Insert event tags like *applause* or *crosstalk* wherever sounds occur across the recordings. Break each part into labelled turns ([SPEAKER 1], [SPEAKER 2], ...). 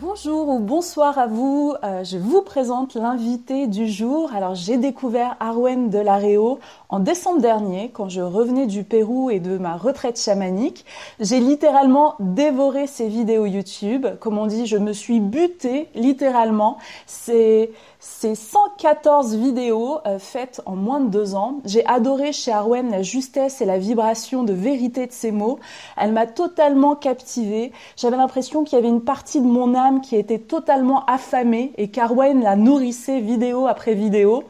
[SPEAKER 1] Bonjour ou bonsoir à vous. Euh, je vous présente l'invité du jour. Alors j'ai découvert Arwen de Lareo en décembre dernier quand je revenais du Pérou et de ma retraite chamanique. J'ai littéralement dévoré ses vidéos YouTube. Comme on dit, je me suis butée littéralement. C'est c'est 114 vidéos euh, faites en moins de deux ans. J'ai adoré chez Arwen la justesse et la vibration de vérité de ses mots. Elle m'a totalement captivée. J'avais l'impression qu'il y avait une partie de mon âme qui était totalement affamée et qu'Arwen la nourrissait vidéo après vidéo.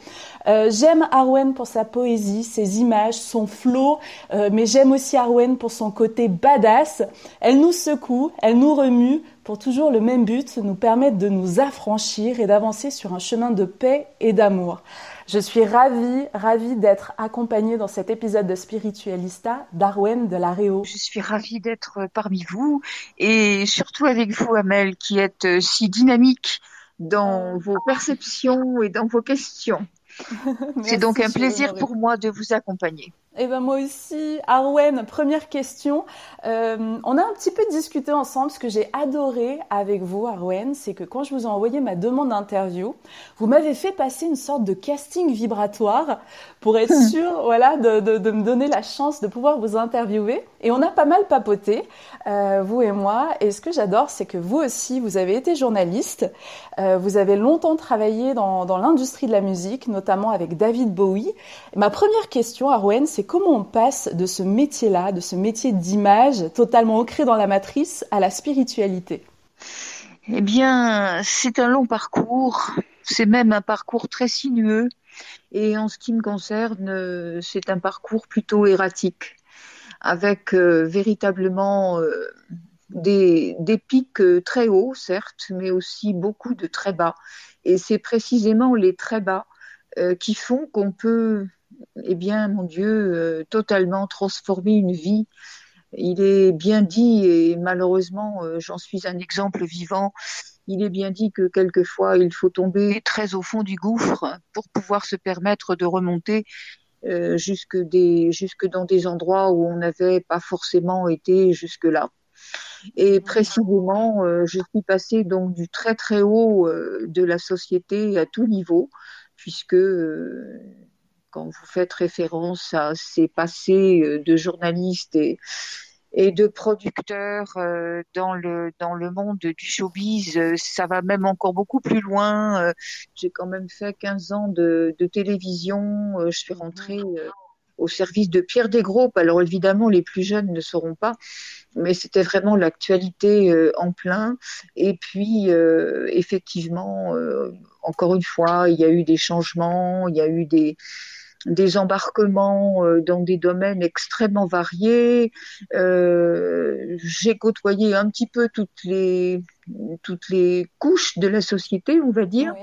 [SPEAKER 1] Euh, j'aime Arwen pour sa poésie, ses images, son flow, euh, mais j'aime aussi Arwen pour son côté badass. Elle nous secoue, elle nous remue pour toujours le même but, nous permettre de nous affranchir et d'avancer sur un chemin de paix et d'amour. Je suis ravie, ravie d'être accompagnée dans cet épisode de Spiritualista d'Arwen de la Réo.
[SPEAKER 2] Je suis ravie d'être parmi vous et surtout avec vous, Amel, qui êtes euh, si dynamique dans vos perceptions et dans vos questions. *laughs* C'est donc un plaisir pour moi de vous accompagner.
[SPEAKER 1] Eh ben moi aussi, Arwen, première question. Euh, on a un petit peu discuté ensemble. Ce que j'ai adoré avec vous, Arwen, c'est que quand je vous ai envoyé ma demande d'interview, vous m'avez fait passer une sorte de casting vibratoire pour être *laughs* sûr, voilà, de, de, de me donner la chance de pouvoir vous interviewer. Et on a pas mal papoté, euh, vous et moi. Et ce que j'adore, c'est que vous aussi, vous avez été journaliste. Euh, vous avez longtemps travaillé dans, dans l'industrie de la musique, notamment avec David Bowie. Et ma première question, Arwen, c'est comment on passe de ce métier-là, de ce métier d'image totalement ancré dans la matrice, à la spiritualité?
[SPEAKER 2] Eh bien, c'est un long parcours. C'est même un parcours très sinueux. Et en ce qui me concerne, euh, c'est un parcours plutôt erratique, avec euh, véritablement euh, des, pics très hauts, certes, mais aussi beaucoup de très bas. Et c'est précisément les très bas qui font qu'on peut, eh bien, mon Dieu, euh, totalement transformer une vie. Il est bien dit, et malheureusement, euh, j'en suis un exemple vivant, il est bien dit que quelquefois, il faut tomber très au fond du gouffre pour pouvoir se permettre de remonter euh, jusque, des, jusque dans des endroits où on n'avait pas forcément été jusque-là. Et précisément, euh, je suis passée donc du très très haut euh, de la société à tout niveau, puisque euh, quand vous faites référence à ces passés euh, de journalistes et, et de producteurs euh, dans le dans le monde du showbiz, euh, ça va même encore beaucoup plus loin. J'ai quand même fait 15 ans de, de télévision. Je suis rentrée euh, au service de Pierre Desgroupes. Alors évidemment, les plus jeunes ne sauront pas, mais c'était vraiment l'actualité euh, en plein. Et puis, euh, effectivement, euh, encore une fois, il y a eu des changements, il y a eu des des embarquements euh, dans des domaines extrêmement variés. Euh, J'ai côtoyé un petit peu toutes les toutes les couches de la société, on va dire.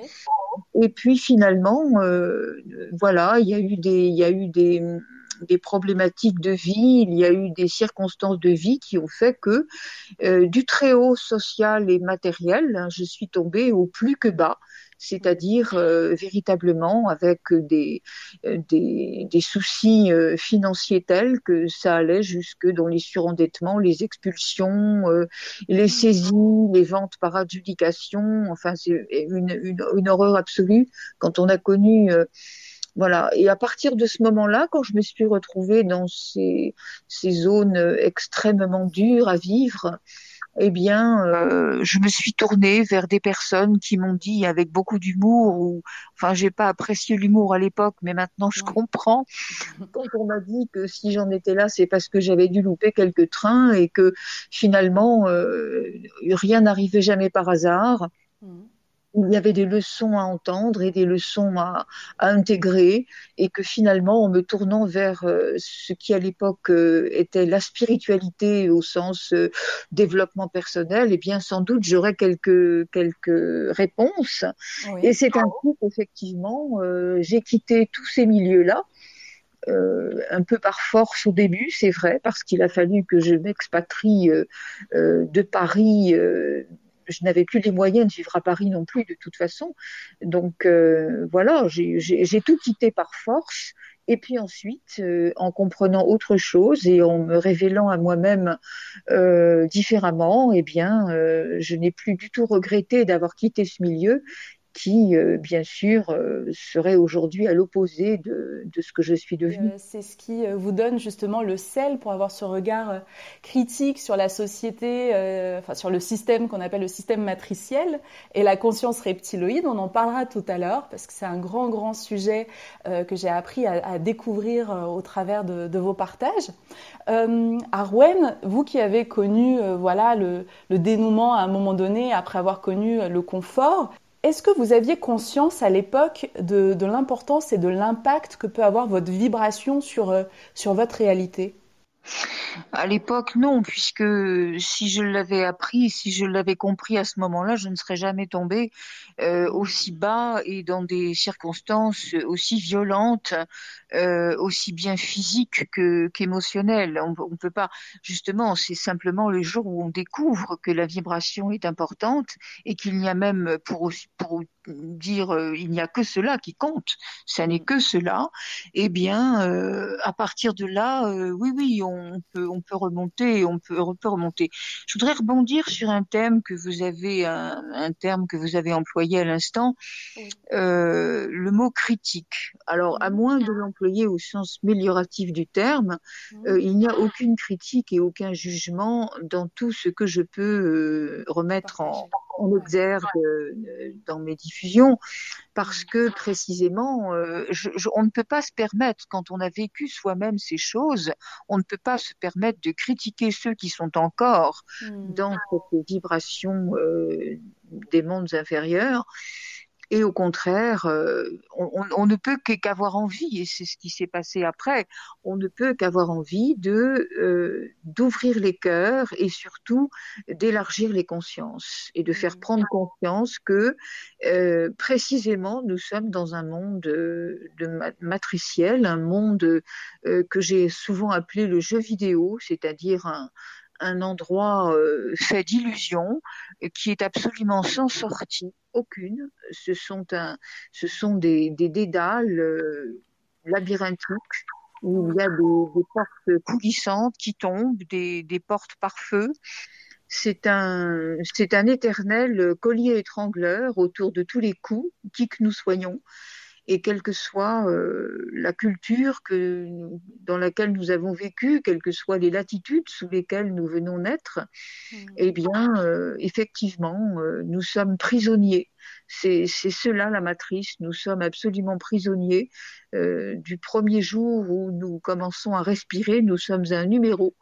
[SPEAKER 2] Et puis finalement, euh, voilà, il y a eu des, il y a eu des, des problématiques de vie, il y a eu des circonstances de vie qui ont fait que euh, du très haut social et matériel, hein, je suis tombée au plus que bas c'est-à-dire euh, véritablement avec des, euh, des, des soucis euh, financiers tels que ça allait jusque dans les surendettements, les expulsions, les saisies, les ventes par adjudication. Enfin, c'est une, une, une, horreur absolue quand on a connu. voilà. Et à partir de ce moment-là, quand je me suis retrouvée dans ces, ces zones extrêmement dures à vivre, eh bien, euh, je me suis tournée vers des personnes qui m'ont dit avec beaucoup d'humour, ou enfin, j'ai pas apprécié l'humour à l'époque, mais maintenant je comprends. *laughs* Quand on m'a dit que si j'en étais là, c'est parce que j'avais dû louper quelques trains et que finalement euh, rien n'arrivait jamais par hasard. Mmh il y avait des leçons à entendre et des leçons à, à intégrer, et que finalement, en me tournant vers euh, ce qui à l'époque euh, était la spiritualité au sens euh, développement personnel, eh bien sans doute j'aurais quelques quelques réponses. Et c'est un coup effectivement, j'ai quitté tous ces milieux-là. Euh, un peu par force au début, c'est vrai, parce qu'il a fallu que je m'expatrie euh, de Paris je n'avais plus les moyens de vivre à Paris non plus de toute façon. Donc euh, voilà, j'ai tout quitté par force. Et puis ensuite, euh, en comprenant autre chose et en me révélant à moi-même euh, différemment, eh bien, je n'ai plus du tout regretté d'avoir quitté ce milieu qui, euh, bien sûr, euh, serait aujourd'hui à l'opposé de, de, ce que je suis devenue.
[SPEAKER 1] Euh, c'est ce qui vous donne justement le sel pour avoir ce regard critique sur la société, enfin sur le système qu'on appelle le système matriciel et la conscience reptiloïde. On en parlera tout à l'heure parce que c'est un grand, grand sujet que j'ai appris à, à, découvrir au travers de, de vos partages. Arwen, vous qui avez connu voilà le, le dénouement à un moment donné après avoir connu le confort, est-ce que vous aviez conscience à l'époque de, l'importance et de l'impact que peut avoir votre vibration sur, euh, votre réalité?
[SPEAKER 2] À l'époque, non, puisque si je l'avais appris, si je l'avais compris à ce moment-là, je ne serais jamais tombée euh, aussi bas et dans des circonstances aussi violentes, euh, aussi bien physiques que qu'émotionnelles. On ne peut pas, justement, c'est simplement le jour où on découvre que la vibration est importante et qu'il n'y a même pour, pour dire euh, il n'y a que cela qui compte, ça n'est que cela, eh bien, euh, à partir de là, oui, oui, on peut, on peut remonter, on peut, on peut remonter. Je voudrais rebondir sur un thème que vous avez, un, un terme que vous avez employé à l'instant, le mot critique. Alors, à moins de au sens mélioratif du terme, il n'y a aucune critique et aucun jugement dans tout ce que je peux remettre en, en exergue dans mes diffusions. Parce que précisément, euh, je, on ne peut pas se permettre, quand on a vécu soi-même ces choses, on ne peut pas se permettre de critiquer ceux qui sont encore hmm. dans cette vibration euh, des mondes inférieurs et au contraire, euh, on, ne peut qu'avoir envie, et c'est ce qui s'est passé après, on ne peut qu'avoir envie de euh, d'ouvrir les cœurs et surtout d'élargir les consciences et de faire mmh. prendre conscience que euh, précisément nous sommes dans un monde de, matriciel, un monde que j'ai souvent appelé le jeu vidéo, c'est-à-dire un, un endroit euh, fait d'illusions qui est absolument sans sortie aucune. Ce sont, un, ce sont des, des dédales euh, labyrinthiques où il y a des, portes coulissantes qui tombent, des, des portes par feu. C'est un, c'est un éternel collier étrangleur autour de tous les coups, qui que nous soyons et quelle que soit euh, la culture que, dans laquelle nous avons vécu, quelles que soient les latitudes sous lesquelles nous venons naître, mmh. eh bien, euh, effectivement, euh, nous sommes prisonniers. C'est cela la matrice. Nous sommes absolument prisonniers. du premier jour où nous commençons à respirer, nous sommes un numéro,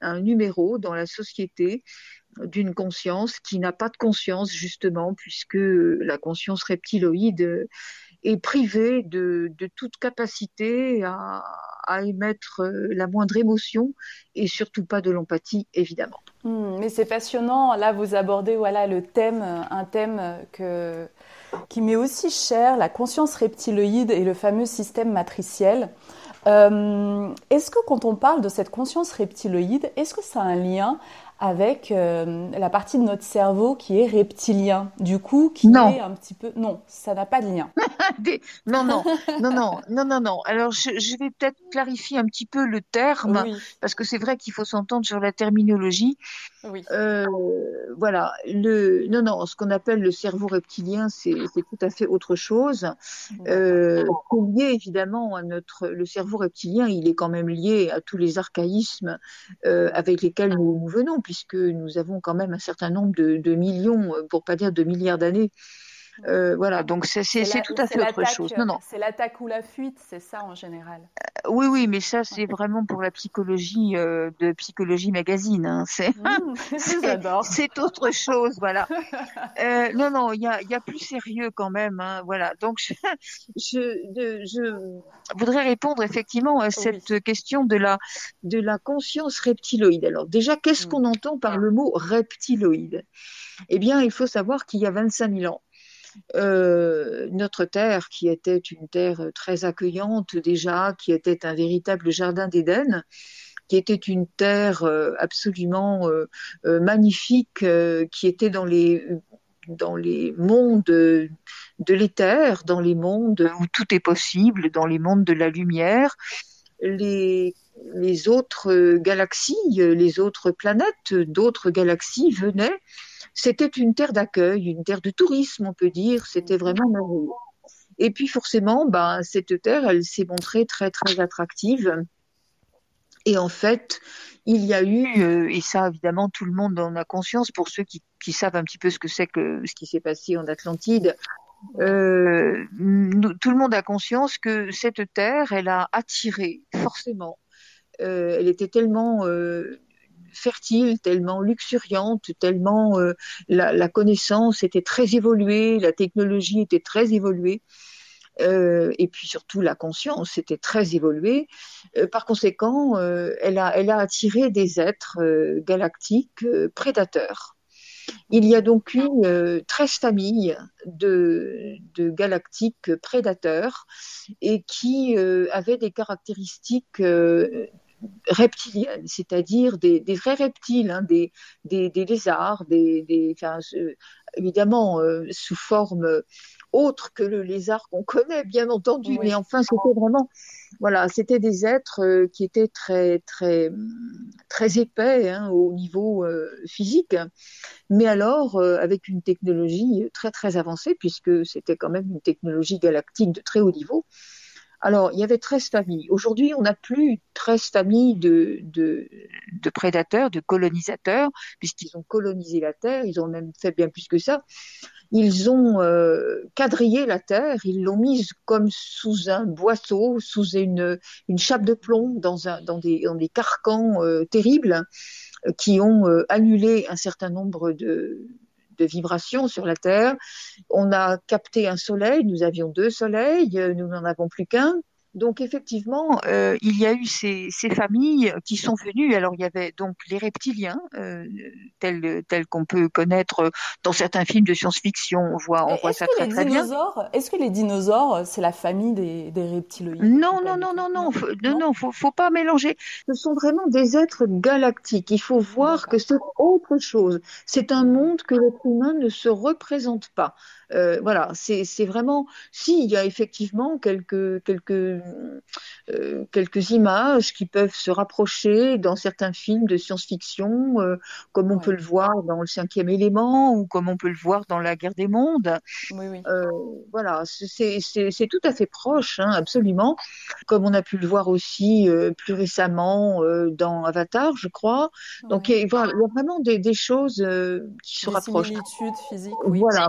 [SPEAKER 2] un numéro dans la société d'une conscience qui n'a pas de conscience justement puisque la conscience reptiloïde est privé de, toute capacité à, émettre euh, la moindre émotion et surtout pas de l'empathie, évidemment.
[SPEAKER 1] Hmm, mais c'est passionnant. Là, vous abordez voilà le thème, un thème que, qui m'est aussi cher, la conscience reptiloïde et le fameux système matriciel. est-ce que quand on parle de cette conscience reptiloïde, est-ce que ça a un lien avec euh, la partie de notre cerveau qui est reptilien, du coup, qui est un petit peu... Non, ça n'a pas de lien. *laughs*
[SPEAKER 2] non, non, non, non, *laughs* non, non, non. Alors, je, vais peut-être clarifier un petit peu le terme, parce que c'est vrai qu'il faut s'entendre sur la terminologie. Oui. Euh, voilà, le, non, non, ce qu'on appelle le cerveau reptilien, c'est tout à fait autre chose. Euh, lié évidemment à notre, le cerveau reptilien, il est quand même lié à tous les archaïsmes euh, avec lesquels nous, nous venons puisque nous avons quand même un certain nombre de, millions, euh, pour pas dire de milliards d'années. Euh, voilà, donc c'est tout à fait autre chose. Non, non.
[SPEAKER 1] C'est l'attaque ou la fuite, c'est ça en général.
[SPEAKER 2] Euh, oui, oui, mais ça c'est vraiment pour la psychologie de psychologie magazine. Hein.
[SPEAKER 1] Mmh, *laughs*
[SPEAKER 2] c'est autre chose, voilà. *laughs* non, non, il y a, y a, plus sérieux quand même. Hein, voilà, donc je, *laughs* je, je, voudrais répondre effectivement à cette question de la de la conscience reptiloïde. Alors déjà, qu'est-ce mmh. qu'on entend par le mot reptiloïde? Eh bien, il faut savoir qu'il y a 25 000 ans, euh, notre terre, qui était une terre très accueillante déjà, qui était un véritable jardin d'Éden, qui était une terre euh, absolument euh, magnifique, qui était dans les dans les mondes de l'éther, dans les mondes où tout est possible, dans les mondes de la lumière, les, les autres galaxies, les autres planètes, d'autres galaxies venaient c'était une terre d'accueil, une terre de tourisme, on peut dire. C'était vraiment merveilleux. Et puis forcément, ben, cette terre, elle s'est montrée très très attractive. Et en fait, il y a eu, euh, et ça évidemment tout le monde en a conscience, pour ceux qui, savent un petit peu ce que c'est que ce qui s'est passé en Atlantide, euh, tout le monde a conscience que cette terre, elle a attiré forcément. Euh, elle était tellement fertile, tellement luxuriante, tellement euh, la, connaissance était très évoluée, la technologie était très évoluée. Euh, et puis surtout la conscience était très évoluée. Euh, par conséquent, elle, a, attiré des êtres galactiques prédateurs. Il y a donc eu 13 familles de, de, galactiques prédateurs et qui avaient des caractéristiques reptiliennes, c'est-à-dire des, vrais reptiles, hein, des, des, lézards, des, évidemment euh, sous forme autre que le lézard qu'on connaît, bien entendu, mais enfin c'était vraiment, voilà, c'était des êtres euh, qui étaient très très très épais hein, au niveau euh, physique, mais alors avec une technologie très très avancée puisque c'était quand même une technologie galactique de très haut niveau. Alors, il y avait 13 familles. Aujourd'hui, on n'a plus 13 familles de, de, prédateurs, de colonisateurs, puisqu'ils ont colonisé la Terre, ils ont même fait bien plus que ça. Ils ont euh, quadrillé la Terre, ils l'ont mise comme sous un boisseau, sous une, une chape de plomb, dans, un, dans, des, dans des carcans euh, terribles qui ont euh, annulé un certain nombre de, de vibrations sur la Terre. On a capté un soleil, nous avions deux soleils, nous n'en avons plus qu'un. Donc effectivement, euh, il y a eu ces, familles qui sont venues. Alors il y avait donc les reptiliens, euh, tels, qu'on peut connaître dans certains films de science-fiction. On voit, on voit ça très très bien.
[SPEAKER 1] Est-ce que les dinosaures, c'est la famille des, des reptiloïdes
[SPEAKER 2] Non, non, non, non, non, faut, non, non, faut, faut pas mélanger. Ce sont vraiment des êtres galactiques. Il faut voir que c'est autre chose. C'est un monde que l'être humain ne se représente pas. Euh, voilà, c'est vraiment. Si il y a effectivement quelques quelques euh, quelques images qui peuvent se rapprocher dans certains films de science-fiction, euh, comme on peut le voir dans Le Cinquième Élément ou comme on peut le voir dans La Guerre des Mondes. Oui, oui. voilà, c'est tout à fait proche, hein, absolument. Comme on a pu le voir aussi plus récemment dans Avatar, je crois. Donc il y, a, vraiment des, des choses qui se rapprochent.
[SPEAKER 1] Des physiques, oui. Voilà.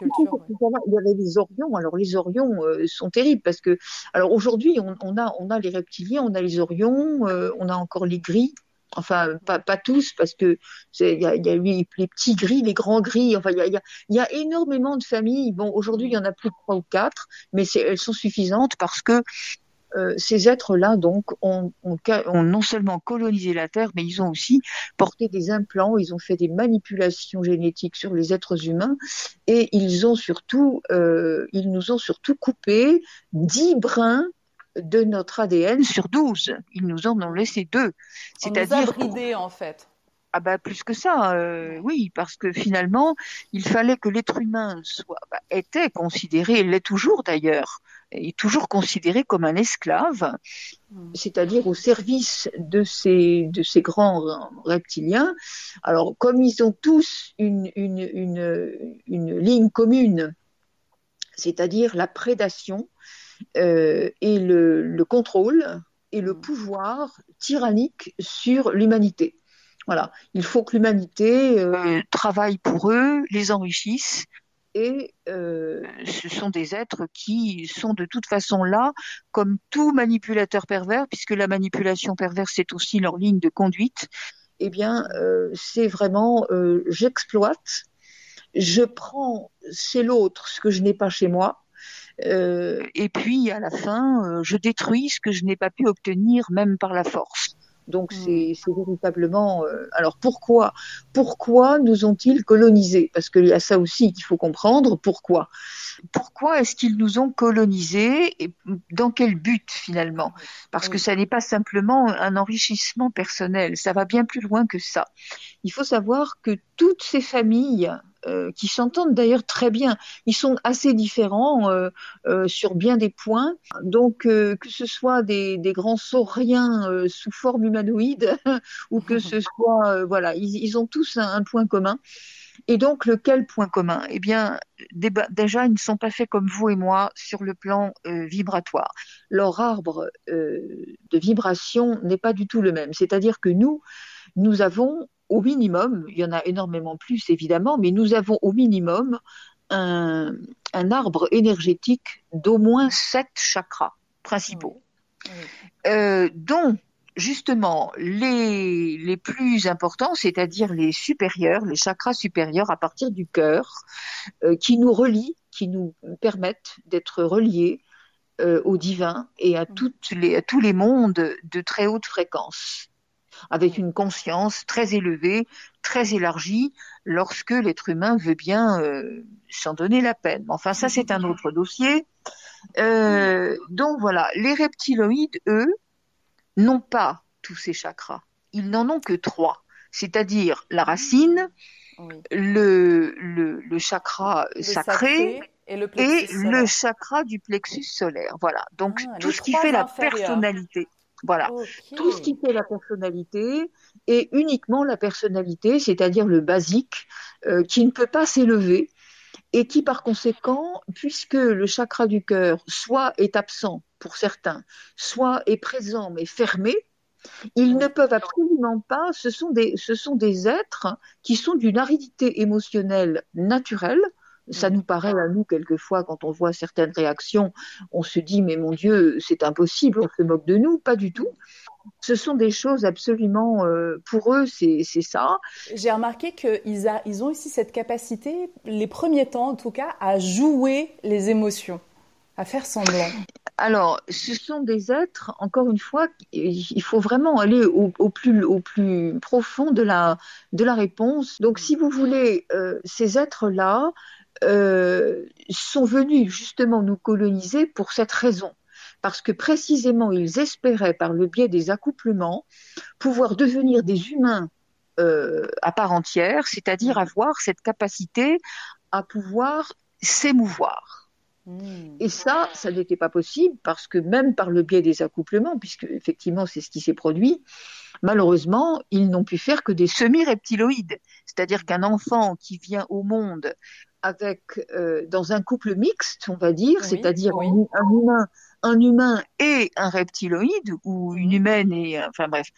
[SPEAKER 2] Il y avait les orions. Alors les orions euh, sont terribles parce que, alors aujourd'hui, on, a, on a les reptiliens, on a les orions, euh, on a encore les gris. Enfin, pas, pas tous, parce que il y a, y a les, petits gris, les grands gris. Enfin, il y a, y a, énormément de familles. Bon, aujourd'hui, il y en a plus de trois ou quatre, mais elles sont suffisantes parce que euh, ces êtres-là, donc, ont, non seulement colonisé la Terre, mais ils ont aussi porté des implants, ils ont fait des manipulations génétiques sur les êtres humains, et ils ont surtout, euh, ils nous ont surtout coupé dix brins de notre ADN sur 12. Ils nous en ont laissé deux.
[SPEAKER 1] C'est-à-dire bridé en fait.
[SPEAKER 2] Ah bah plus que ça, euh, oui, parce que finalement, il fallait que l'être humain soit bah, était considéré, l'est toujours d'ailleurs, est toujours considéré comme un esclave, hmm. c'est-à-dire au service de ces de ces grands reptiliens. Alors comme ils ont tous une une une, une ligne commune, c'est-à-dire la prédation euh, et le, le contrôle et le hmm. pouvoir tyrannique sur l'humanité. Voilà, il faut que l'humanité euh, travaille pour eux, les enrichisse, et euh, ce sont des êtres qui sont de toute façon là comme tout manipulateur pervers, puisque la manipulation perverse c'est aussi leur ligne de conduite. Eh bien, euh, c'est vraiment j'exploite, je prends chez l'autre ce que je n'ai pas chez moi, et puis à la fin, je détruis ce que je n'ai pas pu obtenir même par la force. Donc hmm. c'est véritablement. Euh, alors pourquoi pourquoi nous ont-ils colonisés? Parce qu'il y a ça aussi qu'il faut comprendre. Pourquoi Pourquoi est-ce qu'ils nous ont colonisés et dans quel but finalement? Parce que ça n'est pas simplement un enrichissement personnel. Ça va bien plus loin que ça. Il faut savoir que toutes ces familles euh, qui s'entendent d'ailleurs très bien. Ils sont assez différents euh, euh, sur bien des points. Donc que ce soit des, des grands sauriens sous forme humanoïde *laughs* ou que ce *laughs* soit voilà, ils, ils ont tous un, un, point commun. Et donc lequel point commun? Eh bien déjà ils ne sont pas faits comme vous et moi sur le plan vibratoire. Leur arbre de vibration n'est pas du tout le même. C'est-à-dire que nous nous avons au minimum, il y en a énormément plus évidemment, mais nous avons au minimum un, arbre énergétique d'au moins sept chakras principaux, euh, dont justement les, les plus importants, c'est-à-dire les supérieurs, les chakras supérieurs à partir du cœur, euh, qui nous relient, qui nous permettent d'être reliés euh, au divin et à, toutes les, à tous les mondes de très haute fréquence avec une conscience très élevée, très élargie, lorsque l'être humain veut bien euh, s'en donner la peine. Enfin, ça, c'est un autre dossier. Euh, donc voilà, les reptiloïdes, eux, n'ont pas tous ces chakras. Ils n'en ont que trois, c'est-à-dire la racine, le, le, chakra sacré, et, le, chakra du plexus solaire. Voilà. Donc ah, tout ce qui fait la personnalité. Voilà. Tout ce qui fait la personnalité est uniquement la personnalité, c'est-à-dire le basique, euh, qui ne peut pas s'élever et qui par conséquent, puisque le chakra du cœur soit est absent pour certains, soit est présent mais fermé, ils ne peuvent absolument pas, ce sont des, ce sont des êtres qui sont d'une aridité émotionnelle naturelle, ça nous paraît à nous quelquefois quand on voit certaines réactions, on se dit mais mon Dieu c'est impossible, on se moque de nous, pas du tout. Ce sont des choses absolument euh, pour eux c'est ça.
[SPEAKER 1] J'ai remarqué qu'ils ils ont aussi cette capacité, les premiers temps en tout cas, à jouer les émotions, à faire semblant.
[SPEAKER 2] Alors, ce sont des êtres, encore une fois, il faut vraiment aller au, plus, au plus profond de la, de la réponse. Donc, si vous voulez, euh, ces êtres-là, euh, sont venus justement nous coloniser pour cette raison. Parce que précisément, ils espéraient, par le biais des accouplements, pouvoir devenir des humains euh, à part entière, c'est-à-dire avoir cette capacité à pouvoir s'émouvoir. Hmm. Et ça, ça n'était pas possible parce que même par le biais des accouplements, puisque effectivement c'est ce qui s'est produit, malheureusement, ils n'ont pu faire que des semi-reptiloïdes. C'est-à-dire qu'un enfant qui vient au monde avec euh, dans un couple mixte, on va dire, c'est-à-dire un, humain, un humain et un reptiloïde ou une humaine et enfin bref.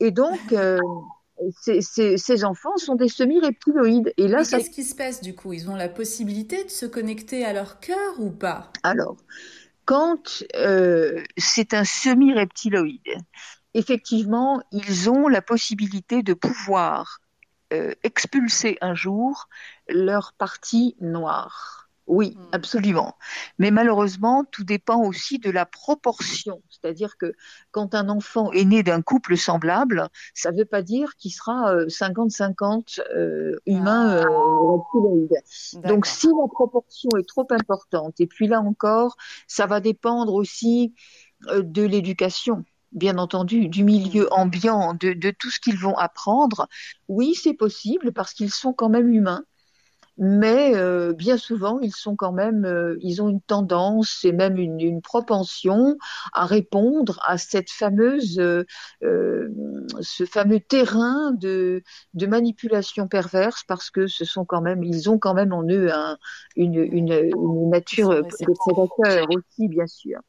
[SPEAKER 2] Et donc euh, ces, ces, enfants sont des semi-reptiloïdes.
[SPEAKER 1] Et là, qu'est-ce qui se passe du coup? Ils ont la possibilité de se connecter à leur cœur ou pas?
[SPEAKER 2] Alors, quand euh, c'est un semi-reptiloïde, effectivement, ils ont la possibilité de pouvoir euh, expulser un jour leur partie noire. Oui, hmm. absolument. Mais malheureusement, tout dépend aussi de la proportion. C'est-à-dire que quand un enfant est né d'un couple semblable, ça ne veut pas dire qu'il sera 50-50 euh, euh, humain ah. Donc si la proportion est trop importante, et puis là encore, ça va dépendre aussi de l'éducation bien entendu, du milieu ambiant, de, tout ce qu'ils vont apprendre, oui, c'est possible parce qu'ils sont quand même humains mais euh, bien souvent ils sont quand même, euh, ils ont une tendance et même une, une, propension à répondre à cette fameuse, euh, euh ce fameux terrain de, de, manipulation perverse parce que ce sont quand même, ils ont quand même en eux un, une, une, une, nature de prédateur aussi bien sûr.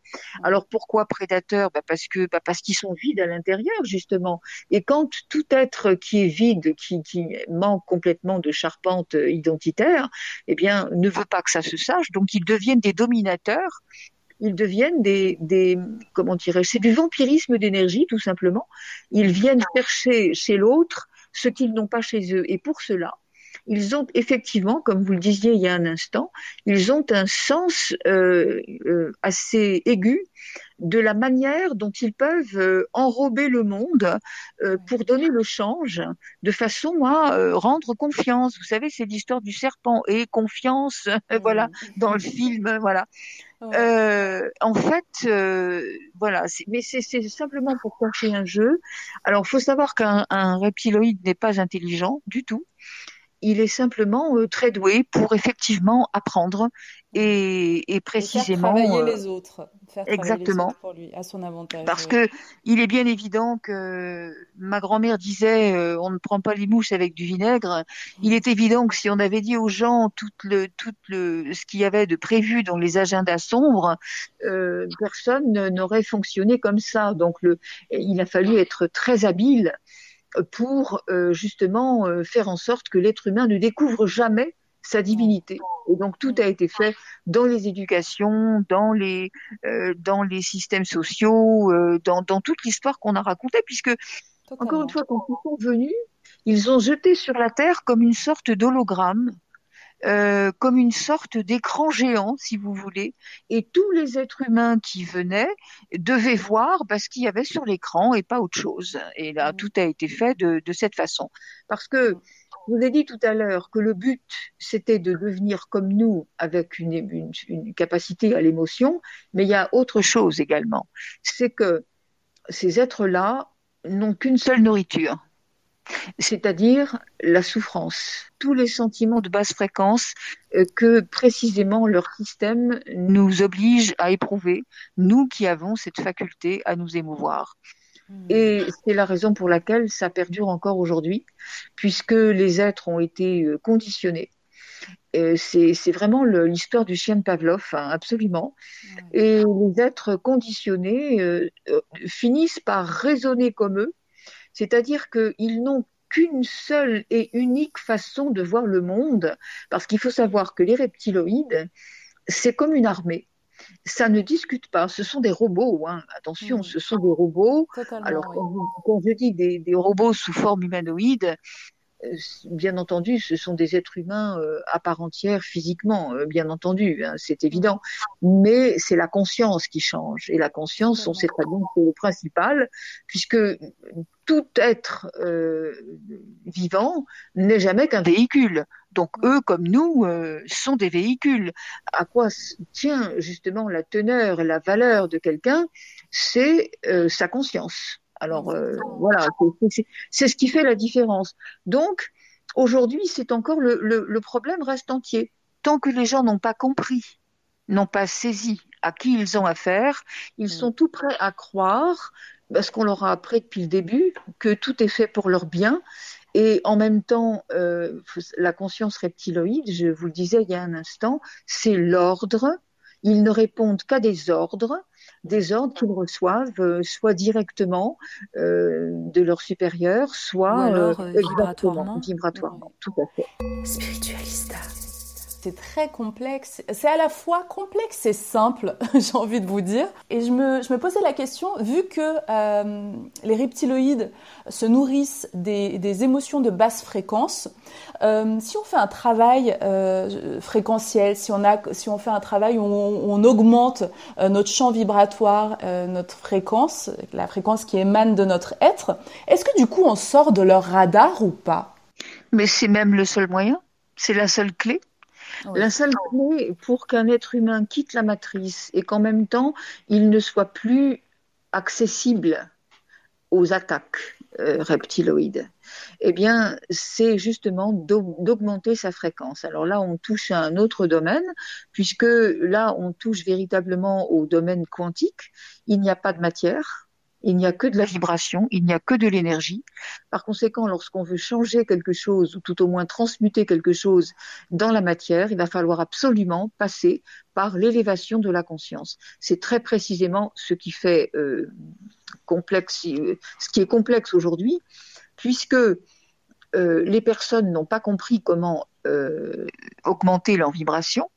[SPEAKER 2] Alors pourquoi prédateur? Bah Parce que bah parce qu'ils sont vides à l'intérieur justement. Et quand tout être qui est vide, qui, qui manque complètement de charpente identitaire eh bien, ne veut pas que ça se sache, donc ils deviennent des dominateurs ils deviennent des, des comment dirais c'est du vampirisme d'énergie tout simplement. Ils viennent chercher chez l'autre ce qu'ils n'ont pas chez eux. Et pour cela, ils ont effectivement, comme vous le disiez il y a un instant, ils ont un sens euh, euh, assez aigu de la manière dont ils peuvent euh, enrober le monde euh, pour donner le change de façon à euh, rendre confiance. Vous savez, c'est l'histoire du serpent et confiance, *laughs* voilà, dans le film, voilà. en fait, voilà, mais c'est simplement pour cacher un jeu. Alors, il faut savoir qu'un reptiloïde n'est pas intelligent du tout il est simplement euh, très doué pour effectivement apprendre et, et précisément
[SPEAKER 1] et faire travailler les autres,
[SPEAKER 2] faire exactement
[SPEAKER 1] les autres pour lui à son avantage.
[SPEAKER 2] Parce que il est bien évident que ma grand-mère disait euh, on ne prend pas les mouches avec du vinaigre. Il est évident que si on avait dit aux gens tout le tout le ce qu'il y avait de prévu dans les agendas sombres, euh, personne n'aurait fonctionné comme ça. Donc le, il a fallu être très habile pour euh, justement euh, faire en sorte que l'être humain ne découvre jamais sa divinité. Et donc tout a été fait dans les éducations, dans les euh, dans les systèmes sociaux, dans, dans toute l'histoire qu'on a racontée, puisque encore une fois, quand ils sont venus, ils ont jeté sur la terre comme une sorte d'hologramme euh, comme une sorte d'écran géant, si vous voulez, et tous les êtres humains qui venaient devaient voir ce qu'il y avait sur l'écran et pas autre chose. Et là, mmh. tout a été fait de, de cette façon. Parce que je vous ai dit tout à l'heure que le but, c'était de devenir comme nous, avec une, une, une capacité à l'émotion, mais il y a autre chose également. C'est que ces êtres-là n'ont qu'une seule nourriture, c'est-à-dire la souffrance, tous les sentiments de basse fréquence euh, que précisément leur système nous oblige à éprouver, nous qui avons cette faculté à nous émouvoir. Hmm. Et c'est la raison pour laquelle ça perdure encore aujourd'hui, puisque les êtres ont été euh, conditionnés. C'est vraiment l'histoire du chien de Pavlov, hein, absolument. Et les êtres conditionnés euh, finissent par raisonner comme eux, c'est-à-dire qu'ils n'ont qu'une seule et unique façon de voir le monde, parce qu'il faut savoir que les reptiloïdes, c'est comme une armée. Ça ne discute pas, ce sont des robots, hein. attention, mmh. ce sont des robots. Alors, quand, je dis des, robots sous forme humanoïde, bien entendu, ce sont des êtres humains euh, à part entière physiquement, euh, bien entendu, hein, c'est évident. Mais c'est la conscience qui change. Et la conscience, on sait très bien que c'est le principal, puisque tout être vivant n'est jamais qu'un véhicule. Donc eux, comme nous, sont des véhicules. À quoi tient justement la teneur et la valeur de quelqu'un? C'est sa conscience. Alors euh, voilà, c'est ce qui fait la différence. Donc aujourd'hui, c'est encore le, le, problème reste entier. Tant que les gens n'ont pas compris, n'ont pas saisi à qui ils ont affaire, ils sont tout prêts à croire, parce qu'on leur a appris depuis le début, que tout est fait pour leur bien. Et en même temps, euh, la conscience reptiloïde, je vous le disais il y a un instant, c'est l'ordre. Ils ne répondent qu'à des ordres des ordres qu'ils reçoivent, euh, soit directement euh, de leur supérieur, soit
[SPEAKER 3] euh, vibratoirement.
[SPEAKER 2] vibratoirement. Tout à fait.
[SPEAKER 1] Spiritualista c'est très complexe. C'est à la fois complexe et simple, *laughs* j'ai envie de vous dire. Et je me, je me posais la question, vu que euh, les reptiloïdes se nourrissent des, des émotions de basse fréquence, euh, si on fait un travail euh, fréquentiel, si on, a, si on fait un travail où on, augmente notre champ vibratoire, notre fréquence, la fréquence qui émane de notre être, est-ce que du coup on sort de leur radar ou pas?
[SPEAKER 2] Mais c'est même le seul moyen, c'est la seule clé. La seule clé pour qu'un être humain quitte la matrice et qu'en même temps il ne soit plus accessible aux attaques euh, reptiloïdes, eh bien, c'est justement d'augmenter sa fréquence. Alors là, on touche à un autre domaine, puisque là, on touche véritablement au domaine quantique. Il n'y a pas de matière, il n'y a que de la vibration, il n'y a que de l'énergie. Par conséquent, lorsqu'on veut changer quelque chose, ou tout au moins transmuter quelque chose dans la matière, il va falloir absolument passer par l'élévation de la conscience. C'est très précisément ce qui fait euh, complexe, euh, ce qui est complexe aujourd'hui, puisque euh, les personnes n'ont pas compris comment augmenter leur vibration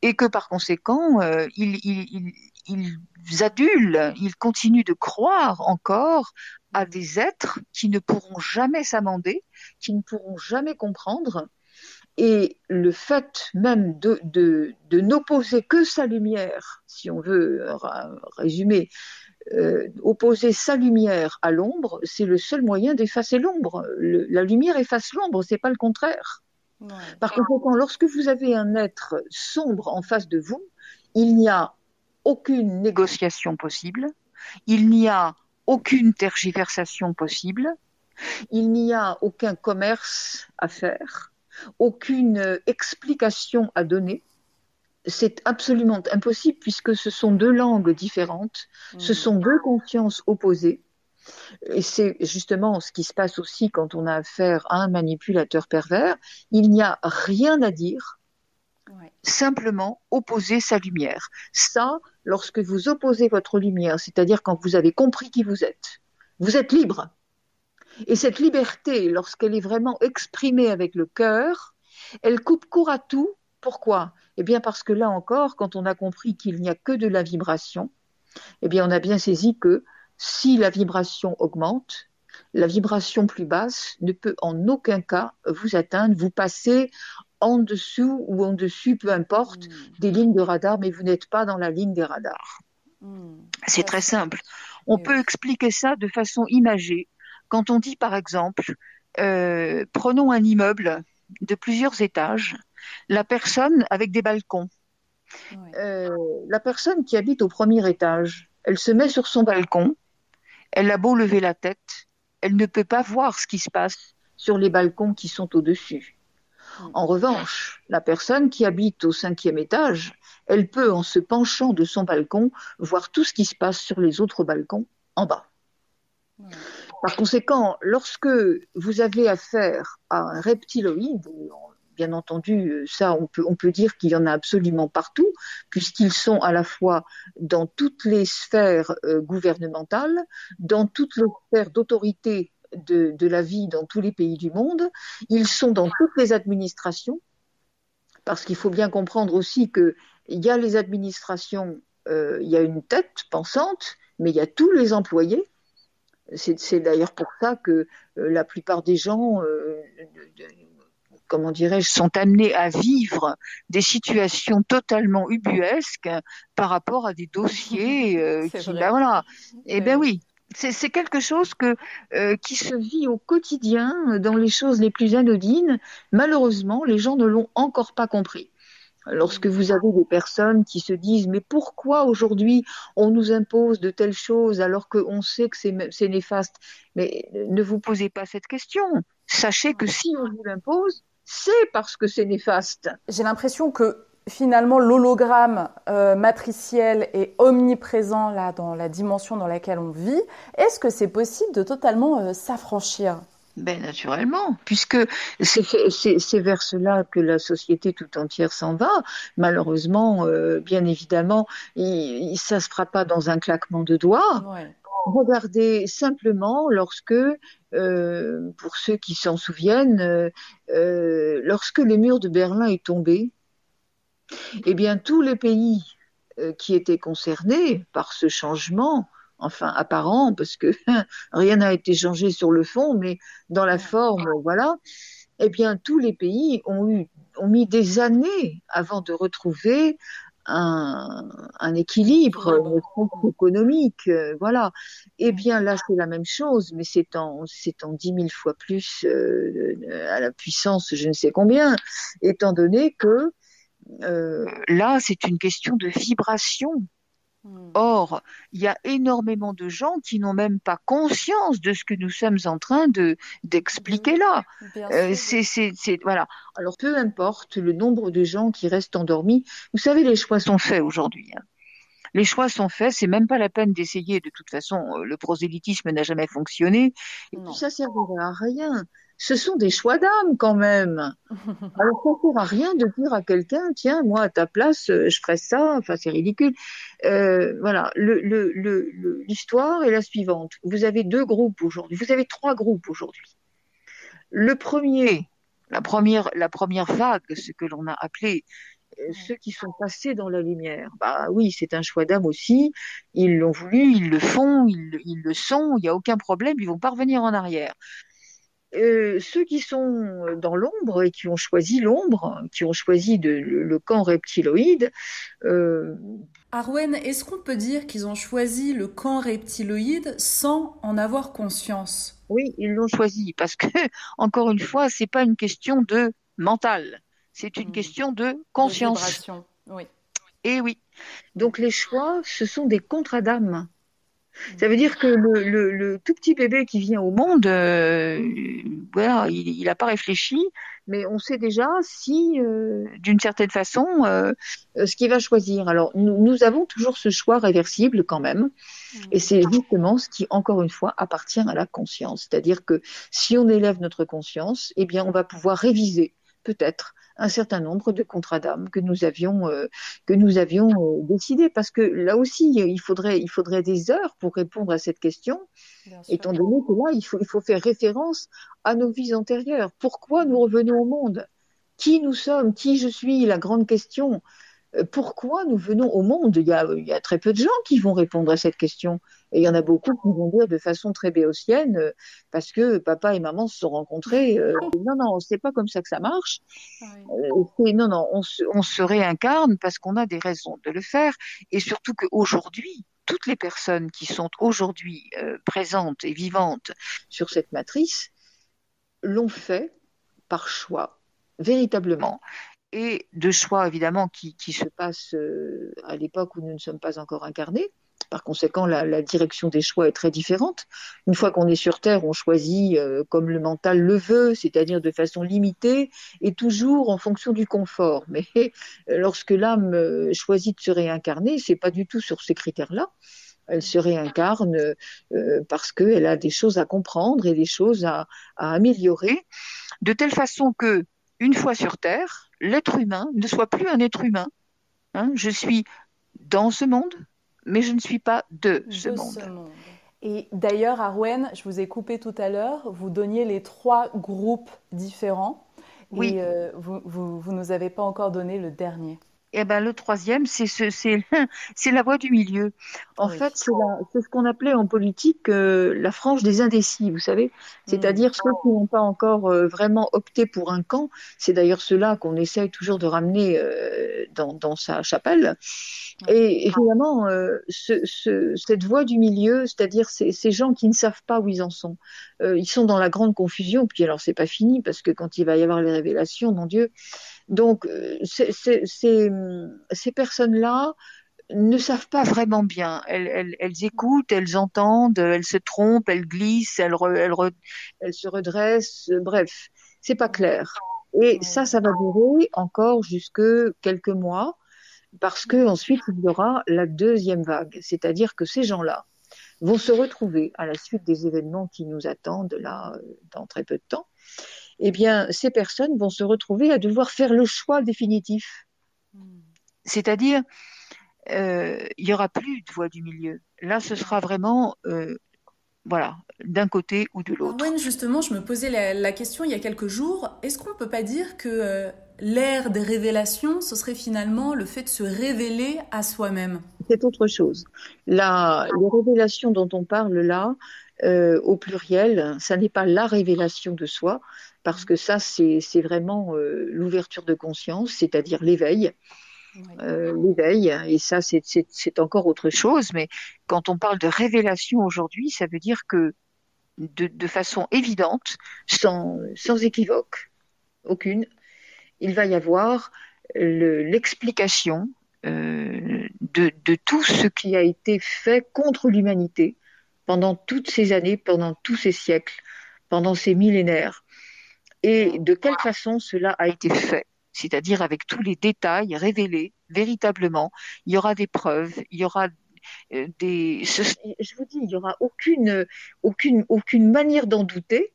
[SPEAKER 2] et que par conséquent, ils, ils adulent, ils continuent de croire encore à des êtres qui ne pourront jamais s'amender, qui ne pourront jamais comprendre. Et le fait même de, de, de n'opposer que sa lumière, si on veut résumer, euh, opposer sa lumière à l'ombre, c'est le seul moyen d'effacer l'ombre. La lumière efface l'ombre, c'est pas le contraire. Par conséquent, lorsque vous avez un être sombre en face de vous, il n'y a aucune négociation possible, il n'y a aucune tergiversation possible, il n'y a aucun commerce à faire, aucune explication à donner. C'est absolument impossible puisque ce sont deux langues différentes, ce sont deux consciences opposées. Et c'est justement ce qui se passe aussi quand on a affaire à un manipulateur pervers. Il n'y a rien à dire, simplement opposer sa lumière. Ça, lorsque vous opposez votre lumière, c'est-à-dire quand vous avez compris qui vous êtes, vous êtes libre. Et cette liberté, lorsqu'elle est vraiment exprimée avec le cœur, elle coupe court à tout. Pourquoi? Eh bien parce que là encore, quand on a compris qu'il n'y a que de la vibration, eh bien on a bien saisi que si la vibration augmente, la vibration plus basse ne peut en aucun cas vous atteindre, vous passez en dessous ou en dessus, peu importe, hmm. des lignes de radar, mais vous n'êtes pas dans la ligne des radars. Hmm. C'est très simple. On peut expliquer ça de façon imagée. Quand on dit, par exemple, euh, prenons un immeuble de plusieurs étages, la personne avec des balcons, euh, la personne qui habite au premier étage, elle se met sur son balcon, elle a beau lever la tête, elle ne peut pas voir ce qui se passe sur les balcons qui sont au-dessus. Mm. En revanche, la personne qui habite au cinquième étage, elle peut, en se penchant de son balcon, voir tout ce qui se passe sur les autres balcons en bas. Par conséquent, lorsque vous avez affaire à un reptiloïde, bien entendu, ça, on peut, on peut dire qu'il y en a absolument partout, puisqu'ils sont à la fois dans toutes les sphères euh, gouvernementales, dans toutes les sphères d'autorité de, la vie dans tous les pays du monde. Ils sont dans toutes les administrations, parce qu'il faut bien comprendre aussi qu'il y a les administrations, euh, il y a une tête pensante, mais il y a tous les employés. C'est d'ailleurs pour ça que euh, la plupart des gens, euh, comment dirais-je, sont amenés à vivre des situations totalement ubuesques par rapport à des dossiers qui, ben voilà. Eh ben oui, c'est quelque chose euh, qui se vit au quotidien dans les choses les plus anodines. Malheureusement, les gens ne l'ont encore pas compris. Lorsque vous avez des personnes qui se disent mais pourquoi aujourd'hui on nous impose de telles choses alors qu'on sait que c'est néfaste? Mais ne vous posez pas cette question. Sachez que si on vous l'impose, c'est parce que c'est néfaste.
[SPEAKER 1] J'ai l'impression que finalement l'hologramme euh, matriciel est omniprésent là dans la dimension dans laquelle on vit, est-ce que c'est possible de totalement euh, s'affranchir?
[SPEAKER 2] Ben naturellement, puisque c'est vers cela que la société tout entière s'en va. Malheureusement, euh, bien évidemment, il, ça se fera pas dans un claquement de doigts. Regardez simplement lorsque, pour ceux qui s'en souviennent, lorsque le mur de Berlin est tombé, eh bien, tous les pays euh, qui étaient concernés par ce changement, enfin apparent, parce que *laughs* rien n'a été changé sur le fond, mais dans la forme, voilà, eh bien, tous les pays ont eu ont mis des années avant de retrouver un, équilibre économique, euh, voilà. Eh bien là c'est la même chose, mais c'est en c'est en dix mille fois plus euh, à la puissance je ne sais combien, étant donné que euh, là, c'est une question de vibration. Hmm. Or, il y a énormément de gens qui n'ont même pas conscience de ce que nous sommes en train de d'expliquer là. Euh, c'est voilà. Alors peu importe le nombre de gens qui restent endormis. Vous savez, les choix sont faits aujourd'hui. Hein. Les choix sont faits, c'est même pas la peine d'essayer. De toute façon, euh, le prosélytisme n'a jamais fonctionné. Et tout ça servira à rien ce sont des choix d'âme quand même. *laughs* Alors ça ne sert à rien de dire à quelqu'un, tiens, moi à ta place, euh, je ferais ça. Enfin, c'est ridicule. Euh, voilà, l'histoire le, est la suivante. Vous avez deux groupes aujourd'hui. Vous avez trois groupes aujourd'hui. Le premier, la première, la première vague, ce que l'on a appelé euh, ceux qui sont passés dans la lumière. Bah oui, c'est un choix d'âme aussi. Ils l'ont voulu, ils le font, ils, ils le sont. Il n'y a aucun problème. Ils vont pas revenir en arrière. Euh, ceux qui sont dans l'ombre et qui ont choisi l'ombre, qui ont choisi de, le, camp reptiloïde.
[SPEAKER 1] Euh... Arwen, est-ce qu'on peut dire qu'ils ont choisi le camp reptiloïde sans en avoir conscience?
[SPEAKER 2] Oui, ils l'ont choisi parce que, *laughs* encore une fois, c'est pas une question de mental, c'est une hmm. question de conscience.
[SPEAKER 1] oui.
[SPEAKER 2] Et oui. Donc les choix, ce sont des contradammes. Ça veut dire que le, tout petit bébé qui vient au monde, euh, voilà, il n'a pas réfléchi, mais on sait déjà si, euh, d'une certaine façon, euh, ce qu'il va choisir. Alors, nous, nous, avons toujours ce choix réversible quand même, et c'est justement ce qui, encore une fois, appartient à la conscience. C'est-à-dire que si on élève notre conscience, eh bien, on va pouvoir réviser, peut-être, un certain nombre de contrats d'âme que nous avions euh, que nous avions euh, décidé parce que là aussi il faudrait il faudrait des heures pour répondre à cette question étant donné que là il faut il faut faire référence à nos vies antérieures. Pourquoi nous revenons au monde? Qui nous sommes? Qui je suis? La grande question. Euh, pourquoi nous venons au monde? Il y, a, il y, a, très peu de gens qui vont répondre à cette question. Et il y en a beaucoup qui vont dire de façon très béotienne, euh, parce que papa et maman se sont rencontrés. Euh, *laughs* non, non, c'est pas comme ça que ça marche. Oui. non, non, on se, on se réincarne parce qu'on a des raisons de le faire. Et surtout qu'aujourd'hui, toutes les personnes qui sont aujourd'hui présentes et vivantes sur cette matrice l'ont fait par choix, véritablement et de choix évidemment qui, qui se passent euh, à l'époque où nous ne sommes pas encore incarnés. Par conséquent, la, direction des choix est très différente. Une fois qu'on est sur Terre, on choisit euh, comme le mental le veut, c'est-à-dire de façon limitée et toujours en fonction du confort. Mais lorsque l'âme euh, choisit de se réincarner, c'est pas du tout sur ces critères-là. Elle se réincarne euh, parce qu'elle a des choses à comprendre et des choses à, à améliorer, de telle façon que une fois sur Terre, l'être humain ne soit plus un être humain. Hein. je suis dans ce monde, mais je ne suis pas de ce, monde.
[SPEAKER 1] Et d'ailleurs, Arwen, je vous ai coupé tout à l'heure, vous donniez les trois groupes différents.
[SPEAKER 2] Oui.
[SPEAKER 1] Et euh, vous, vous, vous nous avez pas encore donné le dernier.
[SPEAKER 2] Eh ben, le troisième, c'est ce, c'est, *laughs* c'est la voie du milieu. En fait, c'est, c'est ce qu'on appelait en politique euh, la frange des indécis, vous savez. C'est-à-dire mm. ceux qui n'ont pas encore euh, vraiment opté pour un camp. C'est d'ailleurs ceux-là qu'on essaye toujours de ramener euh, dans, dans sa chapelle. Et évidemment, ce, ce, cette voie du milieu, c'est-à-dire ces, ces gens qui ne savent pas où ils en sont, ils sont dans la grande confusion. Puis alors, c'est pas fini parce que quand il va y avoir les révélations, mon Dieu, donc, euh, ces personnes-là ne savent pas vraiment bien. Elles, écoutent, elles entendent, elles se trompent, elles glissent, elles, se redressent. Bref, c'est pas clair. Et ça, ça va durer encore jusque quelques mois, parce que ensuite il y aura la deuxième vague, c'est-à-dire que ces gens-là vont se retrouver à la suite des événements qui nous attendent là euh, dans très peu de temps eh bien, ces personnes vont se retrouver à devoir faire le choix définitif. C'est-à-dire, euh, il n'y aura plus de voie du milieu. Là, ce sera vraiment, euh, voilà, d'un côté ou de l'autre.
[SPEAKER 1] Oui, justement, je me posais la, question il y a quelques jours. Est-ce qu'on ne peut pas dire que euh, l'ère des révélations, ce serait finalement le fait de se révéler à soi-même?
[SPEAKER 2] C'est autre chose. La, les révélations dont on parle là, au pluriel, ça n'est pas la révélation de soi, parce que ça, c'est vraiment euh, l'ouverture de conscience, c'est-à-dire l'éveil. Euh, l'éveil, et ça c'est encore autre chose, mais quand on parle de révélation aujourd'hui, ça veut dire que de, de façon évidente, sans, sans, équivoque aucune, il va y avoir l'explication euh, de, de tout ce qui a été fait contre l'humanité pendant toutes ces années, pendant tous ces siècles, pendant ces millénaires. Et de quelle façon cela a été fait? C'est-à-dire avec tous les détails révélés véritablement. Il y aura des preuves, il y aura euh, des. Je vous dis, il n'y aura aucune, aucune, aucune manière d'en douter.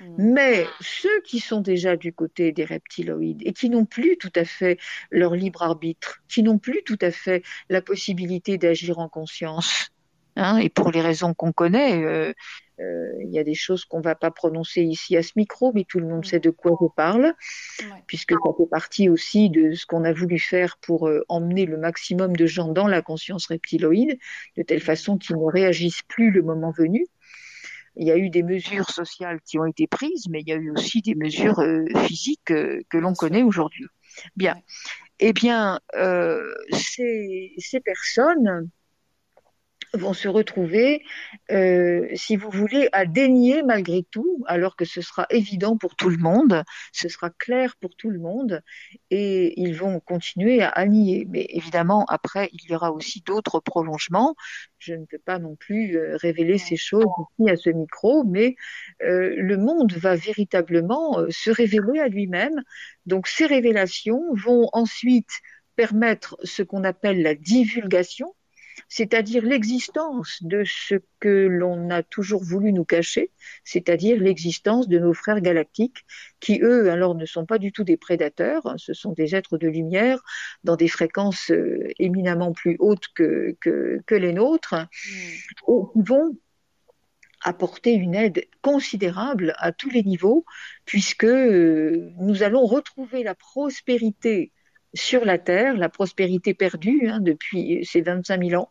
[SPEAKER 2] Hmm. Mais ceux qui sont déjà du côté des reptiloïdes et qui n'ont plus tout à fait leur libre arbitre, qui n'ont plus tout à fait la possibilité d'agir en conscience, hein, et pour les raisons qu'on connaît, euh, euh, il y a des choses qu'on ne va pas prononcer ici à ce micro, mais tout le monde sait de quoi on parle, puisque ça fait partie aussi de ce qu'on a voulu faire pour euh, emmener le maximum de gens dans la conscience reptiloïde, de telle façon qu'ils ne réagissent plus le moment venu. Il y a eu des mesures sociales qui ont été prises, mais il y a eu aussi des mesures euh, physiques que l'on connaît aujourd'hui. Bien. Eh bien, ces, ces personnes vont se retrouver, euh, si vous voulez, à dénier malgré tout, alors que ce sera évident pour tout le monde, ce sera clair pour tout le monde, et ils vont continuer à, nier. Mais évidemment, après, il y aura aussi d'autres prolongements. Je ne peux pas non plus euh, révéler ces choses ici à ce micro, mais euh, le monde va véritablement euh, se révéler à lui-même. Donc ces révélations vont ensuite permettre ce qu'on appelle la divulgation, c'est-à-dire l'existence de ce que l'on a toujours voulu nous cacher, c'est-à-dire l'existence de nos frères galactiques, qui eux, alors, ne sont pas du tout des prédateurs, hein, ce sont des êtres de lumière dans des fréquences euh, éminemment plus hautes que, que, les nôtres, mmh. qui vont apporter une aide considérable à tous les niveaux, puisque euh, nous allons retrouver la prospérité sur la terre, la prospérité perdue hein, depuis ces 25 000 ans.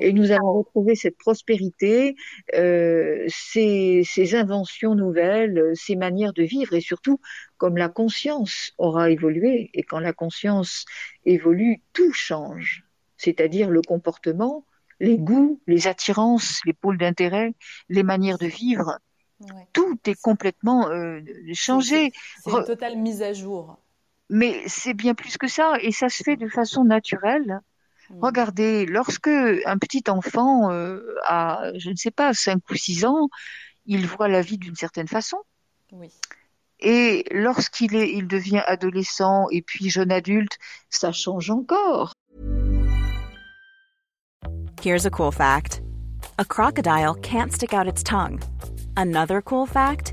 [SPEAKER 2] Et nous allons retrouver cette prospérité, euh, ces, ces, inventions nouvelles, ces manières de vivre et surtout, comme la conscience aura évolué, et quand la conscience évolue, tout change, c'est-à-dire le comportement, les goûts, les attirances, les pôles d'intérêt, les manières de vivre. Tout est complètement euh, changé.
[SPEAKER 1] C'est une totale mise à jour.
[SPEAKER 2] Mais c'est bien plus que ça, et ça se fait de façon naturelle. Hmm. Regardez, lorsque un petit enfant euh, a, je ne sais pas, 5 ou 6 ans, il voit la vie d'une certaine façon. Oui. Et lorsqu'il est, il devient adolescent et puis jeune adulte, ça change encore.
[SPEAKER 4] Here's a cool fact. A crocodile can't stick out its tongue. Another cool fact.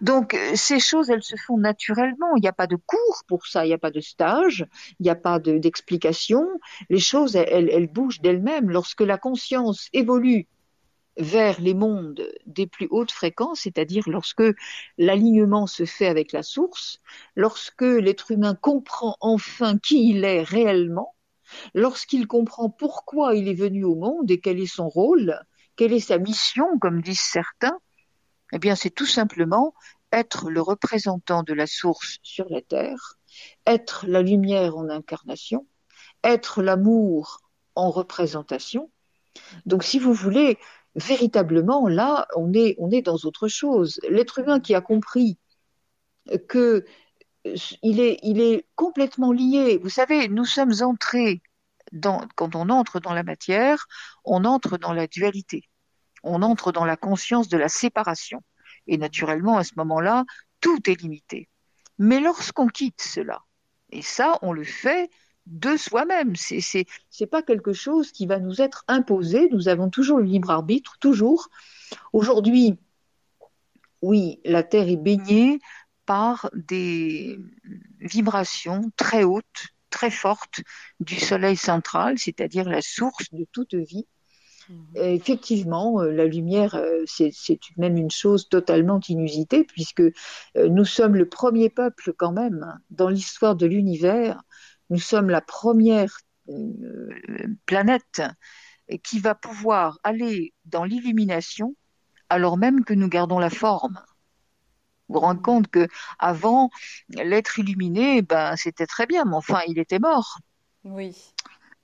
[SPEAKER 2] Donc euh, ces choses, elles se font naturellement. Il n'y a pas de cours pour ça, il n'y a pas de stage, il n'y a pas d'explication. les choses, elles, bougent d'elles-mêmes. Lorsque la conscience évolue vers les mondes des plus hautes fréquences, c'est-à-dire lorsque l'alignement se fait avec la source, lorsque l'être humain comprend enfin qui il est réellement, lorsqu'il comprend pourquoi il est venu au monde et quel est son rôle, quelle est sa mission, comme disent certains, eh bien, c'est tout simplement être le représentant de la source sur la terre, être la lumière en incarnation, être l'amour en représentation. Donc, si vous voulez, véritablement, là, on est, on est dans autre chose. L'être humain qui a compris que il est, il est complètement lié. Vous savez, nous sommes entrés dans, quand on entre dans la matière, on entre dans la dualité on entre dans la conscience de la séparation. Et naturellement, à ce moment-là, tout est limité. Mais lorsqu'on quitte cela, et ça, on le fait de soi-même. C'est c'est pas quelque chose qui va nous être imposé. Nous avons toujours le libre arbitre, toujours. Aujourd'hui, oui, la Terre est baignée par des vibrations très hautes, très fortes du Soleil central, c'est-à-dire la source de toute vie. Et effectivement, euh, la lumière, euh, c'est même une chose totalement inusitée, puisque euh, nous sommes le premier peuple quand même dans l'histoire de l'univers. Nous sommes la première planète qui va pouvoir aller dans l'illumination alors même que nous gardons la forme. Vous vous rendez compte que avant l'être illuminé, ben c'était très bien, mais enfin il était mort.
[SPEAKER 1] Oui.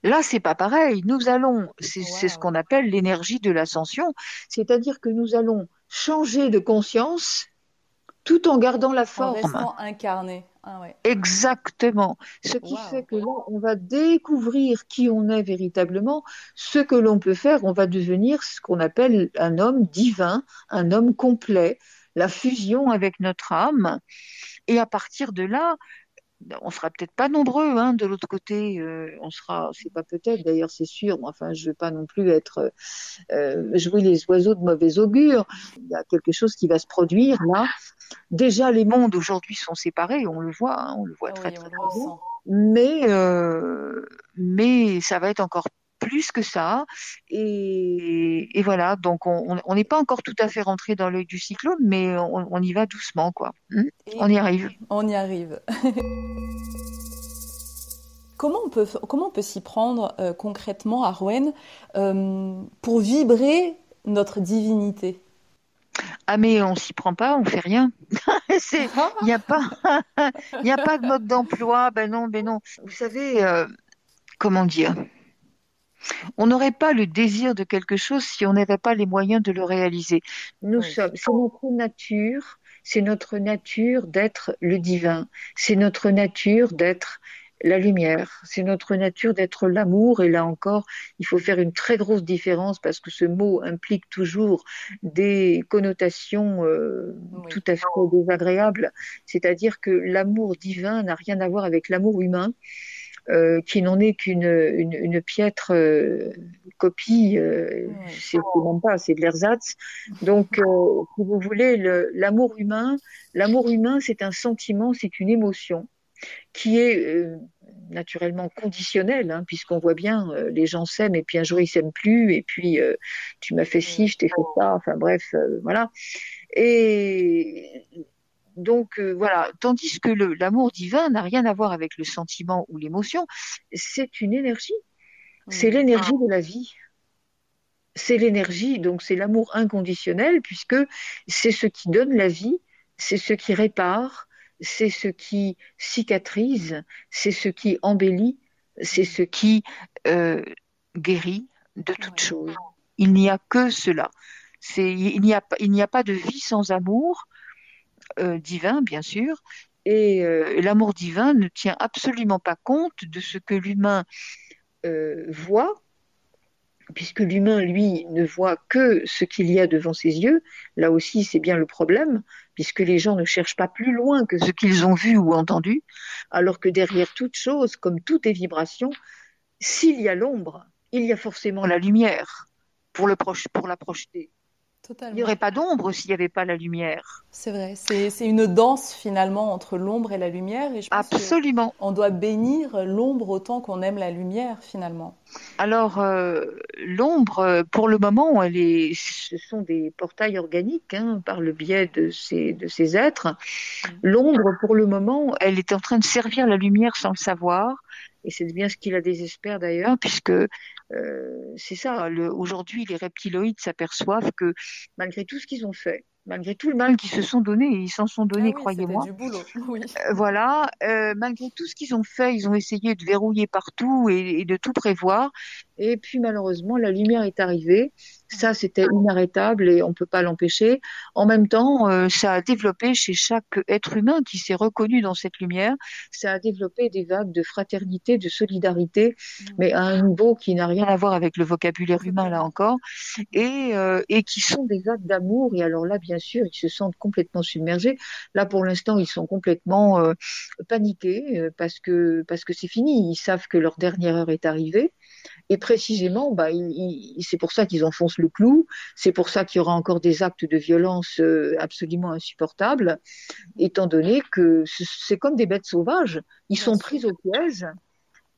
[SPEAKER 2] Là, c'est pas pareil. Nous allons, c'est ce qu'on appelle l'énergie de l'ascension, c'est-à-dire que nous allons changer de conscience tout en gardant la forme. En
[SPEAKER 1] restant incarné. Ah
[SPEAKER 2] Exactement. Ce qui fait que là, on va découvrir qui on est véritablement, ce que l'on peut faire. On va devenir ce qu'on appelle un homme divin, un homme complet, la fusion avec notre âme. Et à partir de là, on sera peut-être pas nombreux hein, de l'autre côté euh, on sera c'est pas peut-être d'ailleurs c'est sûr enfin je veux pas non plus être euh, jouer les oiseaux de mauvais augure. Il y a quelque chose qui va se produire là. Déjà les mondes aujourd'hui sont séparés on le voit hein, on le voit très très, bien. mais euh, mais ça va être encore plus que ça. Et, voilà, donc on n'est pas encore tout à fait rentré dans l'œil du cyclone, mais on, y va doucement, quoi. Hmm on y arrive.
[SPEAKER 1] On y arrive. *laughs* Comment on peut, comment on peut s'y prendre euh, concrètement à Rouen euh, pour vibrer notre divinité?
[SPEAKER 2] Ah mais on s'y prend pas, on fait rien. *laughs* Il n'y a pas, *laughs* il a pas de mode d'emploi. Ben non, ben non. Vous savez, euh, comment dire? On n'aurait pas le désir de quelque chose si on n'avait pas les moyens de le réaliser. Nous sommes, c'est notre nature, c'est notre nature d'être le divin, c'est notre nature d'être la lumière, c'est notre nature d'être l'amour et là encore, il faut faire une très grosse différence parce que ce mot implique toujours des connotations euh, tout à fait désagréables, c'est-à-dire que l'amour divin n'a rien à voir avec l'amour humain. Euh, qui n'en est qu'une une, une, piètre euh, copie, euh, c'est même pas, c'est de l'ersatz. Donc, euh, si vous voulez, l'amour humain, l'amour humain, c'est un sentiment, c'est une émotion qui est naturellement conditionnel, hein, puisqu'on voit bien, les gens s'aiment et puis un jour ils s'aiment plus, et puis tu m'as fait ci, je t'ai fait ça, enfin bref, voilà. Et donc euh, voilà, tandis que l'amour divin n'a rien à voir avec le sentiment ou l'émotion, c'est une énergie. C'est l'énergie de la vie. C'est l'énergie, donc c'est l'amour inconditionnel, puisque c'est ce qui donne la vie, c'est ce qui répare, c'est ce qui cicatrise, c'est ce qui embellit, c'est ce qui euh, guérit de toute chose. Il n'y a que cela. Il n'y a, a, pas de vie sans amour, euh, divin, bien sûr, et euh, l'amour divin ne tient absolument pas compte de ce que l'humain euh, voit, puisque l'humain, lui, ne voit que ce qu'il y a devant ses yeux. Là aussi, c'est bien le problème, puisque les gens ne cherchent pas plus loin que ce qu'ils ont vu ou entendu, alors que derrière toute chose, comme toute est vibration, s'il y a l'ombre, il y a forcément la lumière pour la projeter. Il n'y aurait pas d'ombre s'il n'y avait pas la lumière.
[SPEAKER 1] C'est vrai, c'est une danse finalement entre l'ombre et la lumière. Et je pense
[SPEAKER 2] Absolument.
[SPEAKER 1] On doit bénir l'ombre autant qu'on aime la lumière finalement.
[SPEAKER 2] Alors euh, l'ombre, pour le moment, elle est, ce sont des portails organiques hein, par le biais de ces, de ces êtres. Mm. L'ombre, pour le moment, elle est en train de servir la lumière sans le savoir. Et c'est bien ce qui la désespère d'ailleurs, puisque euh, c'est ça, aujourd'hui les reptiloïdes s'aperçoivent que malgré tout ce qu'ils ont fait, malgré tout le mal qu'ils se sont donné, ils s'en sont donnés, ah croyez-moi. *laughs*
[SPEAKER 1] Oui.
[SPEAKER 2] Euh, voilà, euh, malgré tout ce qu'ils ont fait, ils ont essayé de verrouiller partout et, de tout prévoir. Et puis malheureusement, la lumière est arrivée Ça, c'était inarrêtable et on ne peut pas l'empêcher. En même temps, euh, ça a développé chez chaque être humain qui s'est reconnu dans cette lumière, ça a développé des vagues de fraternité, de solidarité, mmh. mais à un niveau qui n'a rien à voir avec le vocabulaire humain, là encore, et, euh, et qui sont des actes d'amour. Et alors là, bien sûr, ils se sentent complètement submergés. Là, pour l'instant, ils sont complètement euh, paniqués parce que parce que c'est fini. Ils savent que leur dernière heure est arrivée. Et précisément, bah, c'est pour ça qu'ils enfoncent le clou, c'est pour ça qu'il y aura encore des actes de violence euh, absolument insupportables, étant donné que c'est comme des bêtes sauvages, ils sont pris au piège.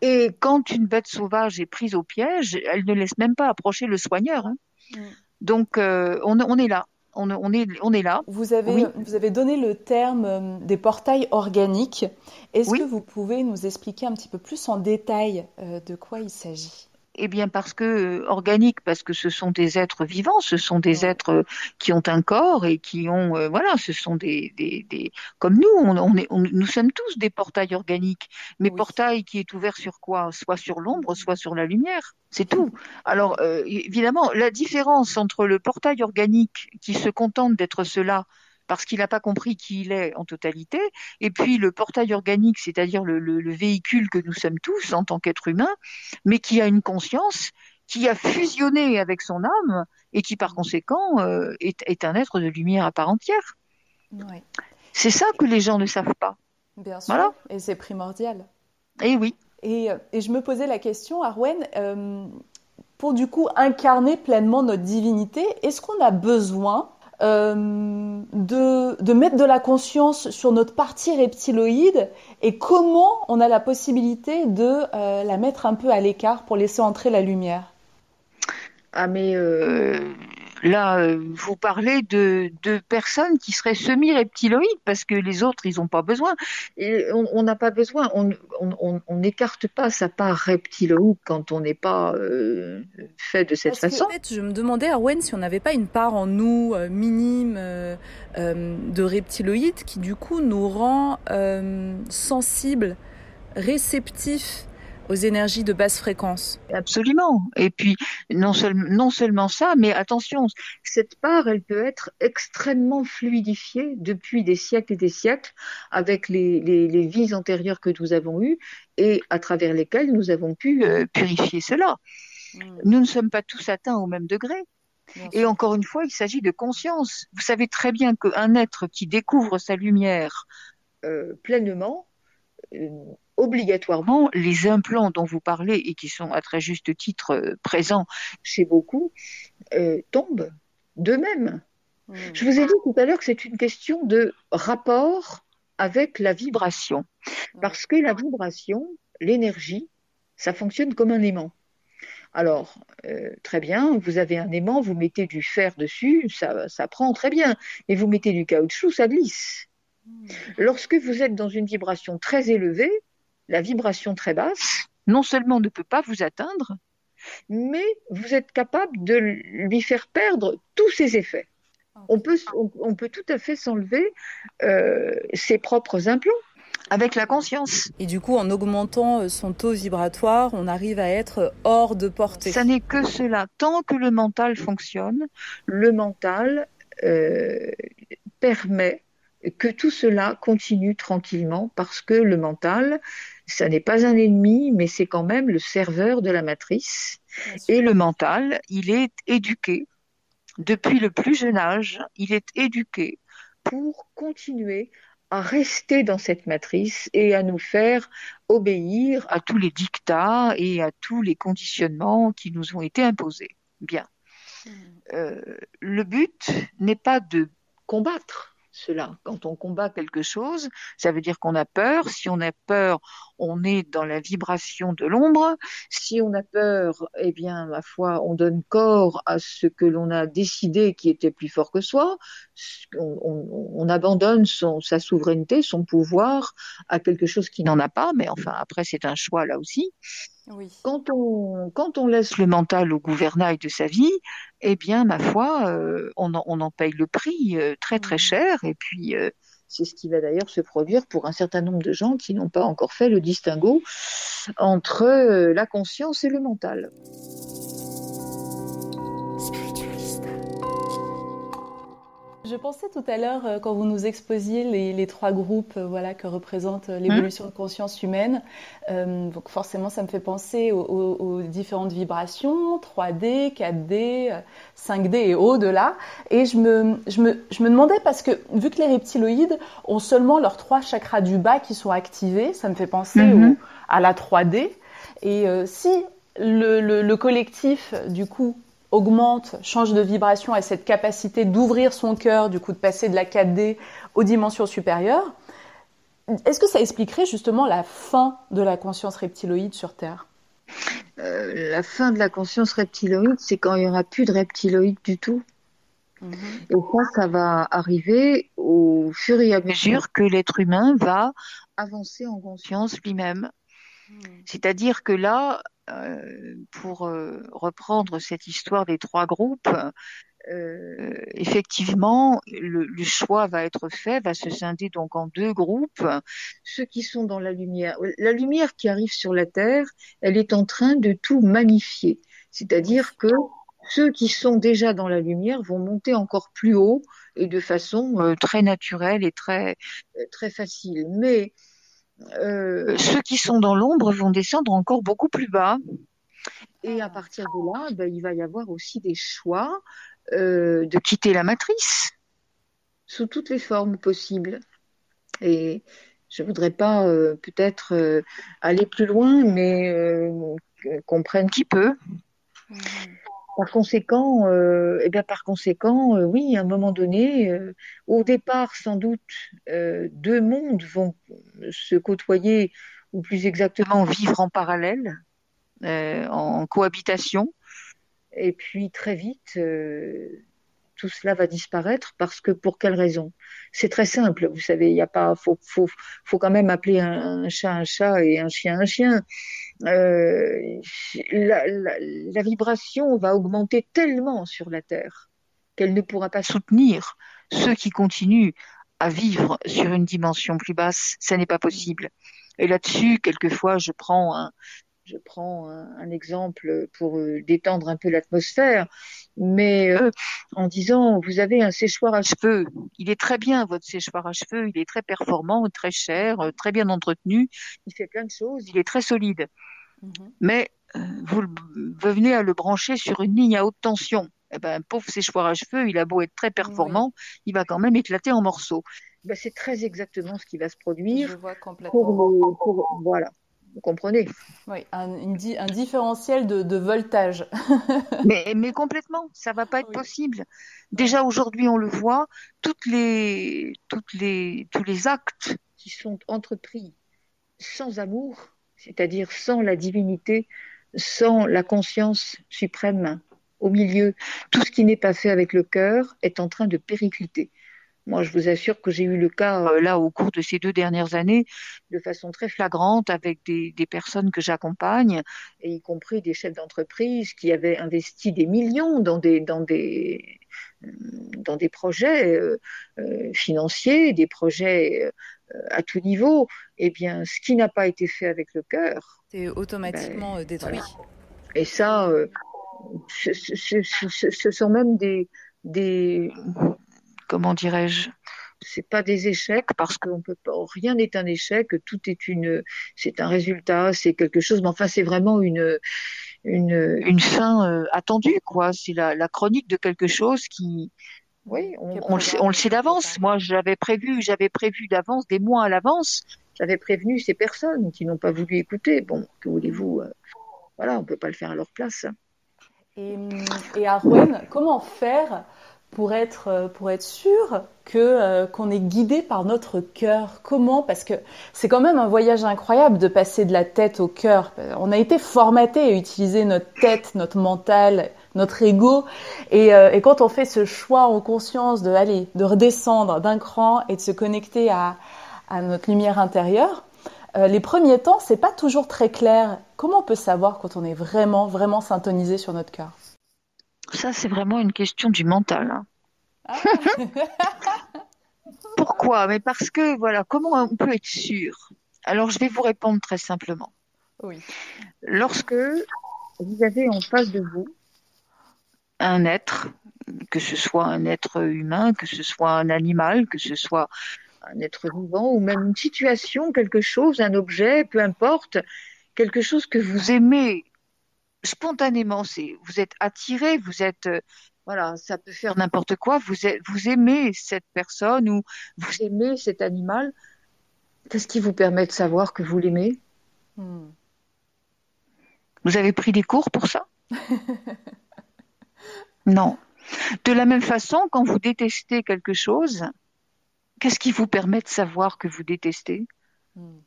[SPEAKER 2] Et quand une bête sauvage est prise au piège, elle ne laisse même pas approcher le soigneur. Hein. Mm. Donc euh, on, est là. On, est, on est là.
[SPEAKER 1] Vous avez, vous avez donné le terme euh, des portails organiques. Est-ce que vous pouvez nous expliquer un petit peu plus en détail de quoi il s'agit?
[SPEAKER 2] Eh bien parce que euh, organique, parce que ce sont des êtres vivants, ce sont des êtres euh, qui ont un corps et qui ont, euh, voilà, ce sont des, des, des comme nous, on, est, nous sommes tous des portails organiques, mais portail qui est ouvert sur quoi? Soit sur l'ombre, soit sur la lumière. C'est tout. Alors, évidemment, la différence entre le portail organique qui se contente d'être cela parce qu'il n'a pas compris qui il est en totalité, et puis le portail organique, c'est-à-dire le, véhicule que nous sommes tous en tant qu'êtres humains, mais qui a une conscience, qui a fusionné avec son âme, et qui par conséquent euh, est, un être de lumière à part entière. C'est ça que les gens ne savent pas.
[SPEAKER 1] Bien sûr, et c'est primordial.
[SPEAKER 2] Et oui.
[SPEAKER 1] Et, je me posais la question, Arwen, euh, pour du coup incarner pleinement notre divinité, est-ce qu'on a besoin euh, de, de, mettre de la conscience sur notre partie reptiloïde et comment on a la possibilité de euh, la mettre un peu à l'écart pour laisser entrer la lumière.
[SPEAKER 2] Ah mais euh, Là, euh, vous parlez de, de personnes qui seraient semi-reptiloïdes parce que les autres, ils n'ont pas besoin. Et on n'a pas besoin. On n'écarte pas sa part reptiloïde quand on n'est pas euh, fait de cette façon.
[SPEAKER 1] en fait, je me demandais, Arwen, si on n'avait pas une part en nous euh, minime de reptiloïde qui, du coup, nous rend sensibles, réceptifs aux énergies de basse fréquence.
[SPEAKER 2] Absolument. Et puis, non, non seulement ça, mais attention, cette part, elle peut être extrêmement fluidifiée depuis des siècles et des siècles avec les, les, vies antérieures que nous avons eues et à travers lesquelles nous avons pu euh, purifier cela. Hmm. Nous ne sommes pas tous atteints au même degré. Et encore une fois, il s'agit de conscience. Vous savez très bien qu'un être qui découvre sa lumière euh, pleinement, euh, obligatoirement les implants dont vous parlez et qui sont à très juste titre euh, présents chez beaucoup euh, tombent d'eux-mêmes. Mmh. Je vous ai dit tout à l'heure que c'est une question de rapport avec la vibration. Mmh. Parce que la vibration, l'énergie, ça fonctionne comme un aimant. Alors, euh, très bien, vous avez un aimant, vous mettez du fer dessus, ça, ça prend très bien. Mais vous mettez du caoutchouc, ça glisse. Mmh. Lorsque vous êtes dans une vibration très élevée, la vibration très basse, non seulement ne peut pas vous atteindre, mais vous êtes capable de lui faire perdre tous ses effets. On peut, on, peut tout à fait s'enlever euh, ses propres implants avec la conscience.
[SPEAKER 1] Et du coup, en augmentant euh, son taux vibratoire, on arrive à être hors de portée.
[SPEAKER 2] Ça n'est que cela. Tant que le mental fonctionne, le mental euh, permet que tout cela continue tranquillement parce que le mental, ça n'est pas un ennemi, mais c'est quand même le serveur de la matrice. Et le mental, il est éduqué depuis le plus jeune âge, il est éduqué pour continuer à rester dans cette matrice et à nous faire obéir à tous les dictats et à tous les conditionnements qui nous ont été imposés. Bien. Hmm. Euh, le but n'est pas de combattre, cela. Quand on combat quelque chose, ça veut dire qu'on a peur. Si on a peur, on est dans la vibration de l'ombre. Si on a peur, eh bien, ma foi, on donne corps à ce que l'on a décidé qui était plus fort que soi. On, abandonne son, sa souveraineté, son pouvoir à quelque chose qui n'en a pas. Mais enfin, après, c'est un choix là aussi. Quand, on, quand on laisse le mental au gouvernail de sa vie, eh bien, ma foi, euh, on, en, on, en, paye le prix euh, très très mmh. cher. Et puis, euh, c'est ce qui va d'ailleurs se produire pour un certain nombre de gens qui n'ont pas encore fait le distinguo entre la conscience et le mental.
[SPEAKER 1] Je pensais tout à l'heure, euh, quand vous nous exposiez les, trois groupes euh, voilà, que représente euh, l'évolution de conscience humaine, donc forcément ça me fait penser aux, différentes vibrations, 3D, 4D, 5D et au-delà. Et je me, je, me, je me demandais, parce que vu que les reptiloïdes ont seulement leurs trois chakras du bas qui sont activés, ça me fait penser mhm. à la 3D. Et si le, le, le collectif, du coup, augmente, change de vibration et cette capacité d'ouvrir son cœur, du coup de passer de la 4D aux dimensions supérieures, est-ce que ça expliquerait justement la fin de la conscience reptiloïde sur Terre?
[SPEAKER 2] Euh, La fin de la conscience reptiloïde, c'est quand il n'y aura plus de reptiloïde du tout. Mhm. Et ça, ça va arriver au fur et à mesure que l'être humain va avancer en conscience lui-même. Hmm. C'est-à-dire que là, pour euh, reprendre cette histoire des trois groupes, euh, effectivement, le, choix va être fait, va se scinder donc en deux groupes. Ceux qui sont dans la lumière, la lumière qui arrive sur la Terre, elle est en train de tout magnifier. C'est-à-dire que ceux qui sont déjà dans la lumière vont monter encore plus haut et de façon très naturelle et très très facile. Mais euh, ceux qui sont dans l'ombre vont descendre encore beaucoup plus bas. Et à partir de là, ben, il va y avoir aussi des choix euh, de quitter la matrice sous toutes les formes possibles. Et je voudrais pas euh, peut-être euh, aller plus loin, mais qu'on prenne qui peut. Par conséquent, euh, eh bien par conséquent, euh, oui, à un moment donné, euh, au départ, sans doute, deux mondes vont se côtoyer, ou plus exactement vivre en parallèle, en cohabitation. Et puis très vite, tout cela va disparaître parce que pour quelle raison? C'est très simple, vous savez, il n'y a pas, faut, faut, faut quand même appeler un, chat un chat et un chien un chien. Euh, la, la, vibration va augmenter tellement sur la Terre qu'elle ne pourra pas soutenir ceux qui continuent à vivre sur une dimension plus basse. Ça n'est pas possible. Et là-dessus, quelquefois, je prends un, je prends un, exemple pour euh, détendre un peu l'atmosphère, mais euh, en disant, vous avez un séchoir à cheveux, il est très bien votre séchoir à cheveux, il est très performant, très cher, euh, très bien entretenu, il fait plein de choses, il est très solide. Mhm. Mais vous, venez à le brancher sur une ligne à haute tension. Eh ben, un pauvre séchoir à cheveux, il a beau être très performant, il va quand même éclater en morceaux. Ben, c'est très exactement ce qui va se produire.
[SPEAKER 1] Je vois complètement.
[SPEAKER 2] pour, voilà. Vous comprenez?
[SPEAKER 1] Oui, un, un différentiel de, de voltage. *laughs*
[SPEAKER 2] mais, mais, complètement, ça va pas être possible. Déjà aujourd'hui, on le voit, toutes les, toutes les, tous les actes qui sont entrepris sans amour, c'est-à-dire sans la divinité, sans la conscience suprême au milieu, tout ce qui n'est pas fait avec le cœur est en train de péricliter. Moi, je vous assure que j'ai eu le cas euh, là au cours de ces deux dernières années de façon très flagrante avec des, personnes que j'accompagne, et y compris des chefs d'entreprise qui avaient investi des millions dans des dans des dans des projets euh, euh, financiers, des projets à tout niveau. Eh bien, ce qui n'a pas été fait avec le cœur,
[SPEAKER 1] c'est automatiquement ben, détruit.
[SPEAKER 2] Et ça, ce, sont même des des comment dirais-je, c'est pas des échecs parce qu'on peut pas, rien n'est un échec, tout est une, c'est un résultat, c'est quelque chose, mais enfin c'est vraiment une, une, une fin euh, attendue quoi. C'est la, la chronique de quelque chose qui, oui, on, on, le, sait, on le sait d'avance. Moi, j'avais prévu, j'avais prévu d'avance, des mois à l'avance, j'avais prévenu ces personnes qui n'ont pas voulu écouter. Bon, que voulez-vous euh, Voilà, on peut pas le faire à leur place.
[SPEAKER 1] Et, et à Rouen, comment faire pour être euh, pour être sûr que euh, qu'on est guidé par notre cœur. Comment? Parce que c'est quand même un voyage incroyable de passer de la tête au cœur. On a été formaté à utiliser notre tête, notre mental, notre ego, et, euh, et quand on fait ce choix en conscience de aller, de redescendre d'un cran et de se connecter à, à notre lumière intérieure, les premiers temps, c'est pas toujours très clair. Comment on peut savoir quand on est vraiment vraiment syntonisé sur notre cœur?
[SPEAKER 2] Ça, c'est vraiment une question du mental. Hein. Ah. *laughs* Pourquoi? Mais parce que, voilà, comment on peut être sûr? Alors, je vais vous répondre très simplement.
[SPEAKER 1] Oui.
[SPEAKER 2] Lorsque vous avez en face de vous un être que ce soit un être humain, que ce soit un animal, que ce soit un être vivant ou même une situation, quelque chose, un objet, peu importe, quelque chose que vous aimez spontanément, c'est vous êtes attiré, vous êtes euh, voilà, ça peut faire n'importe quoi, vous êtes, vous aimez cette personne ou vous aimez cet animal. Qu'est-ce qui vous permet de savoir que vous l'aimez? Hmm. Vous avez pris des cours pour ça? *laughs* Non. De la même façon, quand vous détestez quelque chose, qu'est-ce qui vous permet de savoir que vous détestez? Hmm.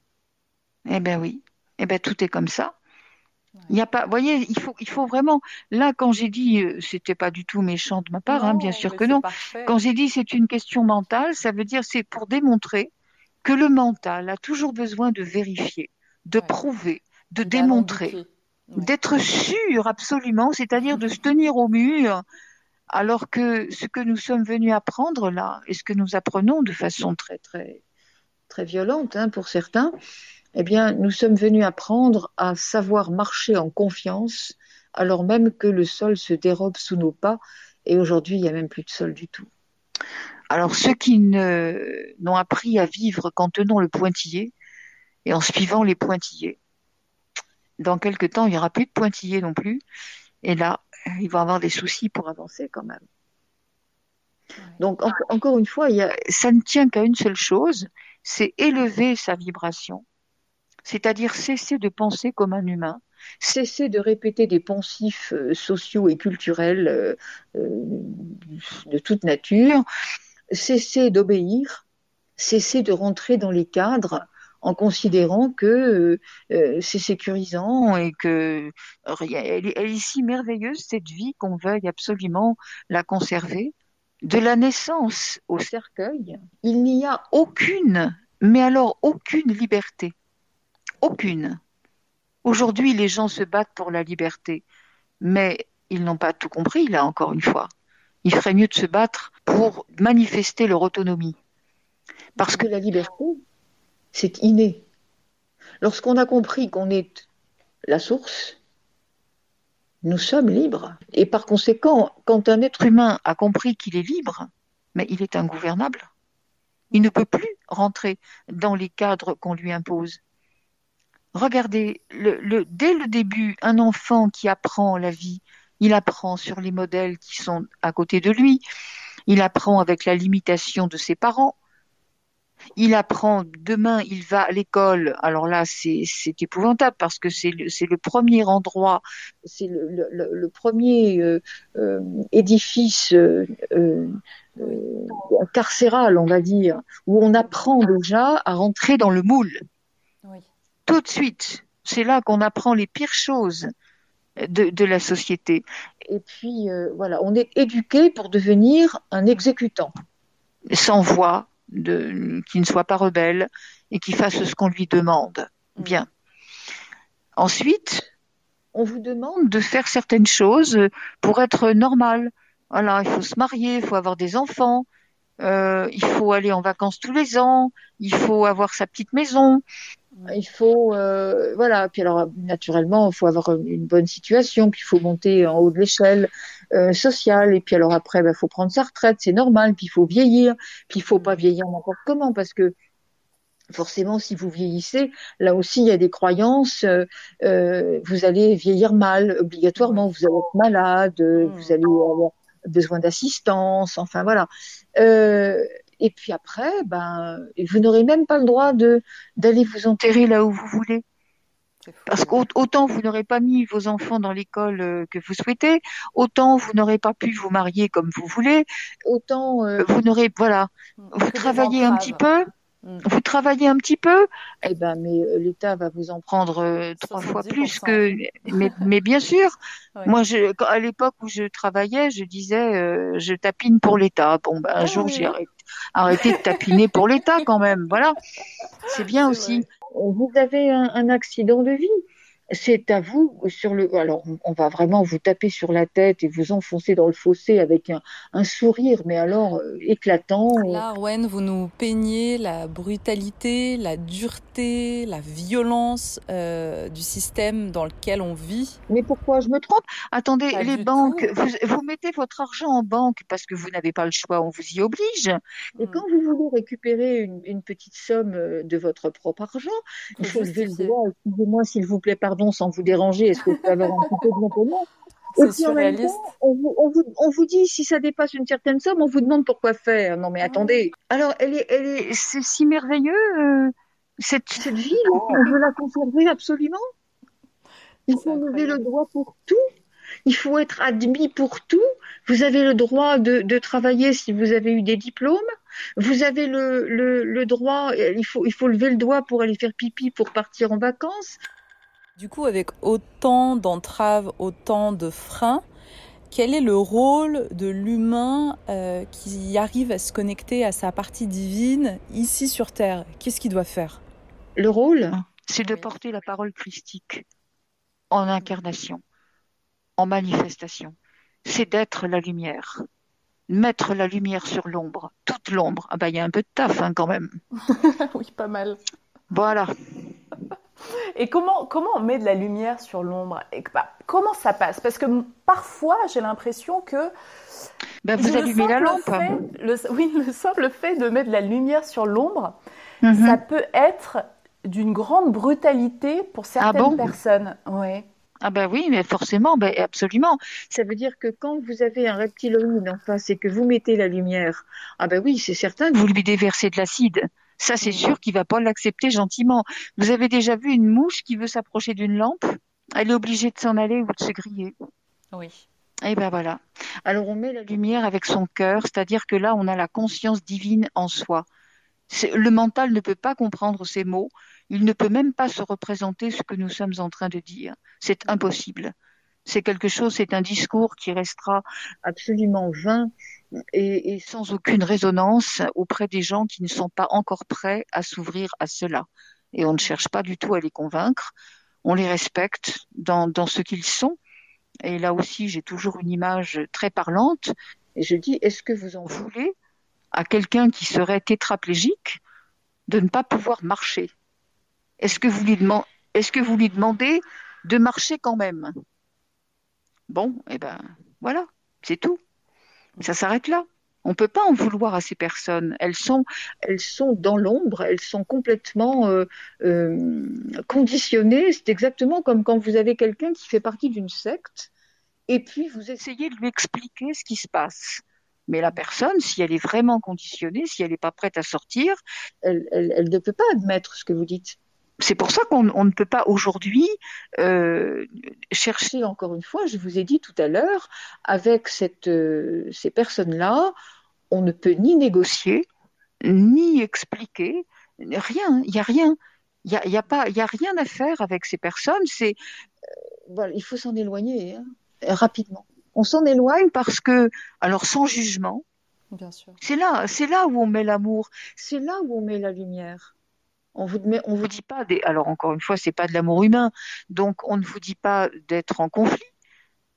[SPEAKER 2] Eh bien oui, eh bien tout est comme ça. Il n'y a pas, voyez, il faut, il faut vraiment. Là, quand j'ai dit, euh, c'était pas du tout méchant de ma part, hein, bien sûr que non. Quand j'ai dit c'est une question mentale, ça veut dire c'est pour démontrer que le mental a toujours besoin de vérifier, de prouver, de démontrer, d'être sûr absolument, c'est-à-dire de se tenir au mur alors que ce que nous sommes venus apprendre là, et ce que nous apprenons de façon très très très violente hein, pour certains, eh bien, nous sommes venus apprendre à savoir marcher en confiance, alors même que le sol se dérobe sous nos pas, et aujourd'hui, il n'y a même plus de sol du tout. Alors, ceux qui n'ont appris à vivre qu'en tenant le pointillé et en suivant les pointillés, dans quelques temps, il n'y aura plus de pointillés non plus, et là, il va avoir des soucis pour avancer quand même. Donc, encore une fois, ça ne tient qu'à une seule chose, c'est élever sa vibration, c'est-à-dire cesser de penser comme un humain, cesser de répéter des poncifs euh, sociaux et culturels euh, euh, de toute nature, cesser d'obéir, cesser de rentrer dans les cadres en considérant que c'est sécurisant et que elle, est ici merveilleuse cette vie qu'on veuille absolument la conserver. De la naissance au cercueil, il n'y a aucune, mais alors aucune liberté, aucune. Aujourd'hui, les gens se battent pour la liberté, mais ils n'ont pas tout compris là encore une fois. Il ferait mieux de se battre pour manifester leur autonomie. Parce que la liberté, c'est inné. Lorsqu'on a compris qu'on est la source, nous sommes libres. Et par conséquent, quand un être humain a compris qu'il est libre, mais il est ingouvernable. Il ne peut plus rentrer dans les cadres qu'on lui impose. Regardez, dès le début, un enfant qui apprend la vie, il apprend sur les modèles qui sont à côté de lui, il apprend avec la limitation de ses parents, il apprend, demain il va à l'école. Alors là, c'est épouvantable parce que c'est le, premier endroit, c'est le, premier euh, euh, édifice euh, carcéral, on va dire, où on apprend déjà à rentrer dans le moule. Tout de suite, c'est là qu'on apprend les pires choses de, de la société. Et puis voilà, on est éduqué pour devenir un exécutant, sans voix, de, qui ne soit pas rebelle et qui fasse ce qu'on lui demande. Mm. Bien. Ensuite, on vous demande de faire certaines choses pour être normal. Voilà, il faut se marier, il faut avoir des enfants, euh, il faut aller en vacances tous les ans, il faut avoir sa petite maison, il faut euh, voilà. Puis alors naturellement, il faut avoir une bonne situation, puis il faut monter en haut de l'échelle euh, sociale. Et puis alors après, il bah, faut prendre sa retraite, c'est normal. Puis il faut vieillir, puis il faut pas vieillir n'importe comment parce que forcément, si vous vieillissez, là aussi, il y a des croyances. Euh, vous allez vieillir mal, obligatoirement. Vous allez être malade, mmh. vous allez avoir besoin d'assistance. Enfin voilà. Euh, et puis après, ben, vous n'aurez même pas le droit de d'aller vous enterrer là où vous voulez. Parce qu'autant vous n'aurez pas mis vos enfants dans l'école euh, que vous souhaitez, autant vous n'aurez pas pu vous marier comme vous voulez, autant euh, vous n'aurez voilà, mmh. vous travaillez un petit peu, Mm. Vous travaillez un petit peu, eh ben, mais euh, l'État va vous en prendre euh, trois fois plus que. *laughs* Mais, mais bien sûr, *laughs* moi, je, à l'époque où je travaillais, je disais, euh, je tapine pour l'État. Bon, ben, un ah jour, j'ai arrêté, de tapiner pour l'État quand même. Voilà, *laughs* c'est bien aussi. Vous avez un, un, accident de vie? C'est à vous sur le. Alors, on va vraiment vous taper sur la tête et vous enfoncer dans le fossé avec un, sourire, mais alors euh, éclatant.
[SPEAKER 1] Là, Arwen, vous nous peignez la brutalité, la dureté, la violence euh, du système dans lequel on vit.
[SPEAKER 2] Mais pourquoi je me trompe? Attendez, les banques, vous, mettez votre argent en banque parce que vous n'avez pas le choix, on vous y oblige. Et hmm. quand vous voulez récupérer une, petite somme euh, de votre propre argent, il faut lever le doigt. Excusez-moi, s'il vous plaît, pardon sans vous déranger, est-ce que vous pouvez avoir un petit peu de *laughs*
[SPEAKER 1] surréaliste.
[SPEAKER 2] on, vous, on, vous, on vous, dit si ça dépasse une certaine somme, on vous demande pourquoi faire. Non mais attendez. Alors elle est, elle est, c'est si merveilleux euh, cette, cette vie là. On veut la conserver absolument. Il faut lever le droit pour tout. Il faut être admis pour tout. Vous avez le droit de, de travailler si vous avez eu des diplômes. Vous avez le, le, le droit. Il faut, il faut lever le doigt pour aller faire pipi pour partir en vacances.
[SPEAKER 1] Du coup, avec autant d'entraves, autant de freins, quel est le rôle de l'humain euh, qui arrive à se connecter à sa partie divine ici sur Terre? Qu'est-ce qu'il doit faire?
[SPEAKER 2] Le rôle, c'est de porter la parole christique en incarnation, en manifestation. C'est d'être la lumière, mettre la lumière sur l'ombre, toute l'ombre. Ah bah il y a un peu de taf hein, quand même. *laughs*
[SPEAKER 1] oui, pas mal.
[SPEAKER 2] Voilà.
[SPEAKER 1] Et comment, comment on met de la lumière sur l'ombre bah, Comment ça passe? Parce que parfois, j'ai l'impression que.
[SPEAKER 2] Ben, vous allumez la lampe.
[SPEAKER 1] oui, *laughs* le simple fait de mettre de la lumière sur l'ombre, mhm. ça peut être d'une grande brutalité pour ah certaines personnes. Ouais.
[SPEAKER 2] Ah ben oui, mais forcément, ben absolument. Ça veut dire que quand vous avez un reptiloïde en face et que vous mettez la lumière, ah ben oui, c'est certain que vous lui déversez de l'acide. Ça, c'est sûr qu'il va pas l'accepter gentiment. Vous avez déjà vu une mouche qui veut s'approcher d'une lampe? Elle est obligée de s'en aller ou de se griller.
[SPEAKER 1] Oui.
[SPEAKER 2] Et ben voilà. Alors on met la lumière avec son cœur, c'est-à-dire que là, on a la conscience divine en soi. Le mental ne peut pas comprendre ces mots. Il ne peut même pas se représenter ce que nous sommes en train de dire. C'est impossible. C'est quelque chose, c'est un discours qui restera absolument vain et, sans aucune résonance auprès des gens qui ne sont pas encore prêts à s'ouvrir à cela. Et on ne cherche pas du tout à les convaincre, on les respecte dans, ce qu'ils sont. Et là aussi, j'ai toujours une image très parlante. Et je dis, est-ce que vous en voulez à quelqu'un qui serait tétraplégique de ne pas pouvoir marcher? Est-ce que, vous lui demandez de marcher quand même? Bon, eh ben voilà, c'est tout. Ça s'arrête là. On ne peut pas en vouloir à ces personnes. Elles sont, elles sont dans l'ombre, elles sont complètement euh, euh, conditionnées. C'est exactement comme quand vous avez quelqu'un qui fait partie d'une secte et puis vous essayez de lui expliquer ce qui se passe. Mais la personne, si elle est vraiment conditionnée, si elle n'est pas prête à sortir, elle, elle ne peut pas admettre ce que vous dites c'est pour ça qu'on ne peut pas aujourd'hui euh, chercher, encore une fois, je vous ai dit tout à l'heure, avec cette, euh, ces personnes-là, on ne peut ni négocier, ni expliquer, rien, il n'y a rien. Il n'y a, y a, pas, a rien à faire avec ces personnes. C'est, euh, il faut s'en éloigner hein, rapidement. On s'en éloigne parce que, alors sans jugement, c'est là, c'est là où on met l'amour, c'est là où on met la lumière. On vous dit pas des, alors encore une fois, c'est pas de l'amour humain, donc on ne vous dit pas d'être en conflit.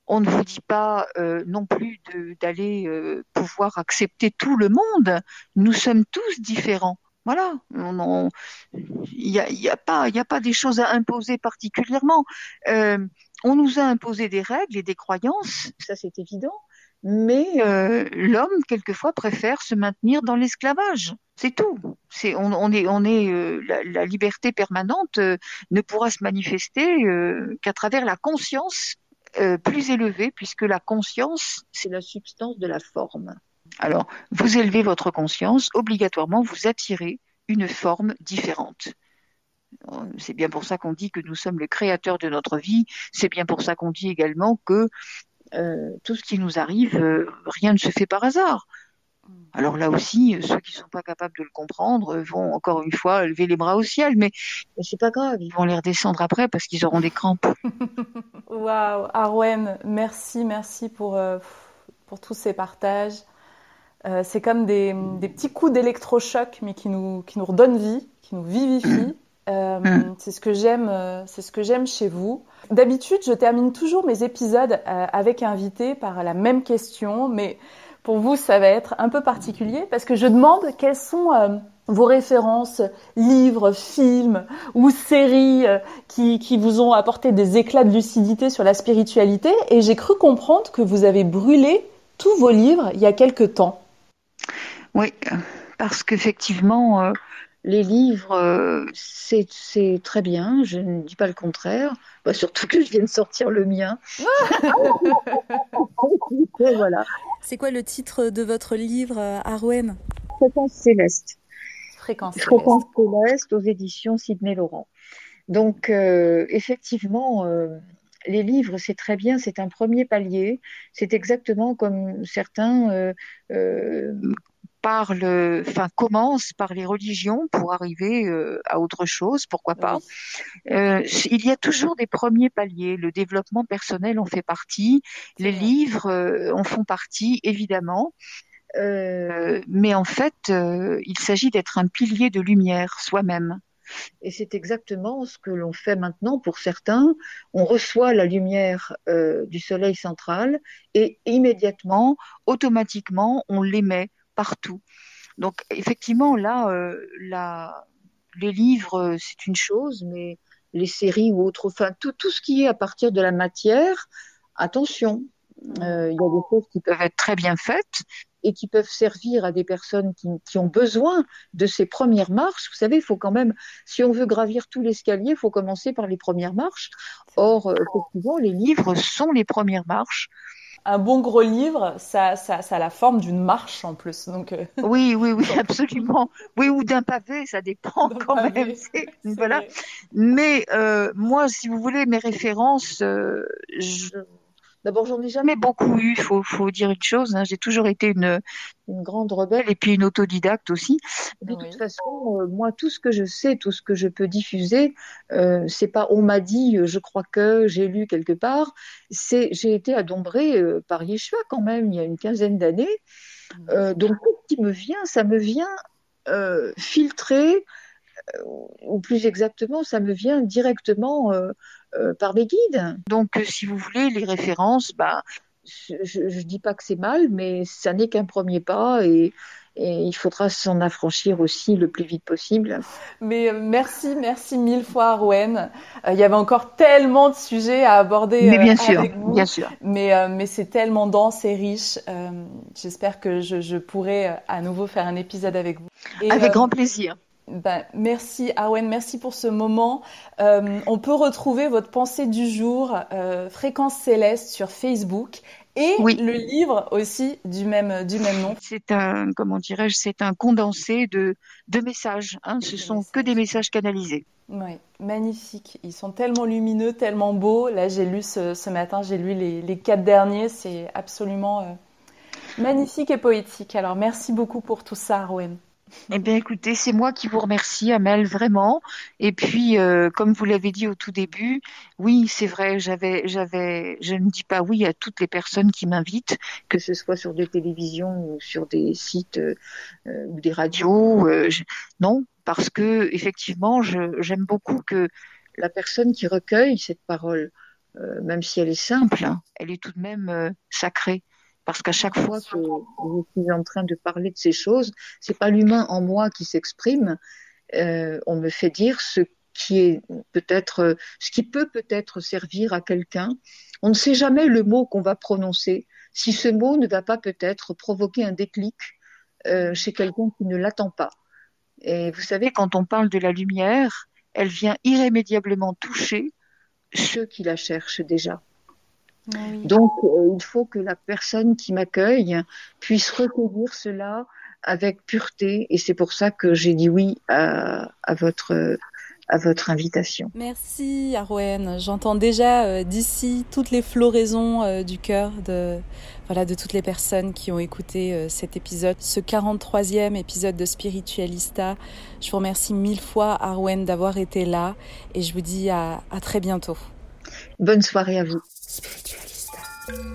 [SPEAKER 2] On ne vous dit pas euh, non plus d'aller euh, pouvoir accepter tout le monde. Nous sommes tous différents. Voilà. Il n'y a pas des choses à imposer particulièrement. Euh, on nous a imposé des règles et des croyances, ça c'est évident mais euh, l'homme quelquefois préfère se maintenir dans l'esclavage. C'est tout. On est euh, la, liberté permanente euh, ne pourra se manifester qu'à travers la conscience plus élevée, puisque la conscience c'est la substance de la forme. Alors vous élevez votre conscience, obligatoirement vous attirez une forme différente. C'est bien pour ça qu'on dit que nous sommes le créateur de notre vie. C'est bien pour ça qu'on dit également que euh, tout ce qui nous arrive, euh, rien ne se fait par hasard. Alors là aussi, euh, ceux qui ne sont pas capables de le comprendre vont encore une fois lever les bras au ciel, mais, c'est pas grave, ils vont les redescendre après parce qu'ils auront des crampes. *laughs*
[SPEAKER 1] Waouh, Arwen, merci, merci pour, pour tous ces partages. c'est comme des, des, petits coups d'électrochoc, mais qui nous, qui nous redonnent vie, qui nous vivifient. *clears throat* Euh, mm. C'est ce que j'aime, c'est ce que j'aime chez vous. D'habitude, je termine toujours mes épisodes avec invité par la même question, mais pour vous, ça va être un peu particulier parce que je demande quelles sont vos références, livres, films ou séries qui, qui vous ont apporté des éclats de lucidité sur la spiritualité. Et j'ai cru comprendre que vous avez brûlé tous vos livres il y a quelque temps.
[SPEAKER 2] Oui, parce qu'effectivement, euh, les livres, euh, c'est très bien, je ne dis pas le contraire, bah, surtout que je viens de sortir le mien. *laughs*
[SPEAKER 1] voilà. C'est quoi le titre de votre livre, Arwen
[SPEAKER 2] Fréquence céleste. Fréquence céleste. Fréquence céleste aux éditions Sidney Laurent. Donc, euh, effectivement, les livres, c'est très bien, c'est un premier palier. C'est exactement comme certains euh, euh, parlent, enfin commencent par les religions pour arriver euh, à autre chose, pourquoi pas. il y a toujours des premiers paliers. Le développement personnel en fait partie, les livres en font partie, évidemment. mais en fait, il s'agit d'être un pilier de lumière soi-même. Et c'est exactement ce que l'on fait maintenant pour certains. On reçoit la lumière euh, du soleil central et immédiatement, automatiquement, on l'émet partout. Donc effectivement, là, euh, les livres, c'est une chose, mais les séries ou autres, enfin tout, tout ce qui est à partir de la matière, attention, euh, il y a des choses qui peuvent être très bien faites et qui peuvent servir à des personnes qui, qui, ont besoin de ces premières marches. Vous savez, il faut quand même, si on veut gravir tout l'escalier, il faut commencer par les premières marches. Or, euh, effectivement, les livres sont les premières marches.
[SPEAKER 1] Un bon gros livre, ça, ça, ça a la forme d'une marche en plus. Donc euh. *laughs*
[SPEAKER 2] Oui, oui, oui, absolument. Oui, ou d'un pavé, ça dépend quand même. *laughs* Voilà. Mais euh, moi, si vous voulez, mes références, je D'abord, j'en ai jamais beaucoup eu, faut, faut dire une chose. Hein. J'ai toujours été une, une grande rebelle et puis une autodidacte aussi. De toute façon, euh, moi, tout ce que je sais, tout ce que je peux diffuser, euh, c'est pas on m'a dit, euh, je crois que j'ai lu quelque part. C'est j'ai été adombrée euh, par Yeshua quand même il y a une quinzaine d'années. donc tout ce qui me vient, ça me vient filtrer ou plus exactement, ça me vient directement euh, par les guides. Donc, euh, si vous voulez, les références, bah, je ne dis pas que c'est mal, mais ça n'est qu'un premier pas et, il faudra s'en affranchir aussi le plus vite possible.
[SPEAKER 1] Mais euh, merci, merci mille fois, Arwen. il y avait encore tellement de sujets à aborder.
[SPEAKER 2] Mais bien sûr, bien sûr.
[SPEAKER 1] Mais, mais c'est tellement dense et riche. J'espère que je, je, pourrai à nouveau faire un épisode avec vous.
[SPEAKER 2] avec grand plaisir.
[SPEAKER 1] Ben, merci Arwen, merci pour ce moment. Euh, on peut retrouver votre pensée du jour, euh, Fréquence Céleste, sur Facebook et le livre aussi du même, du même nom.
[SPEAKER 2] C'est un, comment dirais-je, c'est un condensé de, de messages. Hein. Ce sont que des messages canalisés.
[SPEAKER 1] Oui, magnifique. Ils sont tellement lumineux, tellement beaux. Là, j'ai lu ce, ce matin, j'ai lu les, les, quatre derniers. C'est absolument euh, magnifique et poétique. Alors, merci beaucoup pour tout ça, Arwen.
[SPEAKER 2] Eh bien, écoutez, c'est moi qui vous remercie, Amel, vraiment. Et puis, euh, comme vous l'avez dit au tout début, oui, c'est vrai, j'avais, j'avais, je ne dis pas oui à toutes les personnes qui m'invitent, que ce soit sur des télévisions ou sur des sites euh, euh, ou des radios. non, parce que effectivement, j'aime beaucoup que la personne qui recueille cette parole, même si elle est simple, hein, elle est tout de même sacrée. Parce qu'à chaque fois que je suis en train de parler de ces choses, c'est pas l'humain en moi qui s'exprime. Euh, on me fait dire ce qui est peut-être, ce qui peut peut-être servir à quelqu'un. On ne sait jamais le mot qu'on va prononcer. Si ce mot ne va pas peut-être provoquer un déclic euh, chez quelqu'un qui ne l'attend pas. Et vous savez, quand on parle de la lumière, elle vient irrémédiablement toucher ceux qui la cherchent déjà. Ah Donc, euh, il faut que la personne qui m'accueille puisse recueillir cela avec pureté. Et c'est pour ça que j'ai dit oui à, votre à votre invitation.
[SPEAKER 1] Merci Arwen. J'entends déjà euh, d'ici toutes les floraisons euh, du cœur de voilà de toutes les personnes qui ont écouté cet épisode, ce 43e épisode de Spiritualista. Je vous remercie mille fois Arwen d'avoir été là et je vous dis à, à très bientôt.
[SPEAKER 2] Bonne soirée à vous.
[SPEAKER 1] Spiritualista. Spiritualista.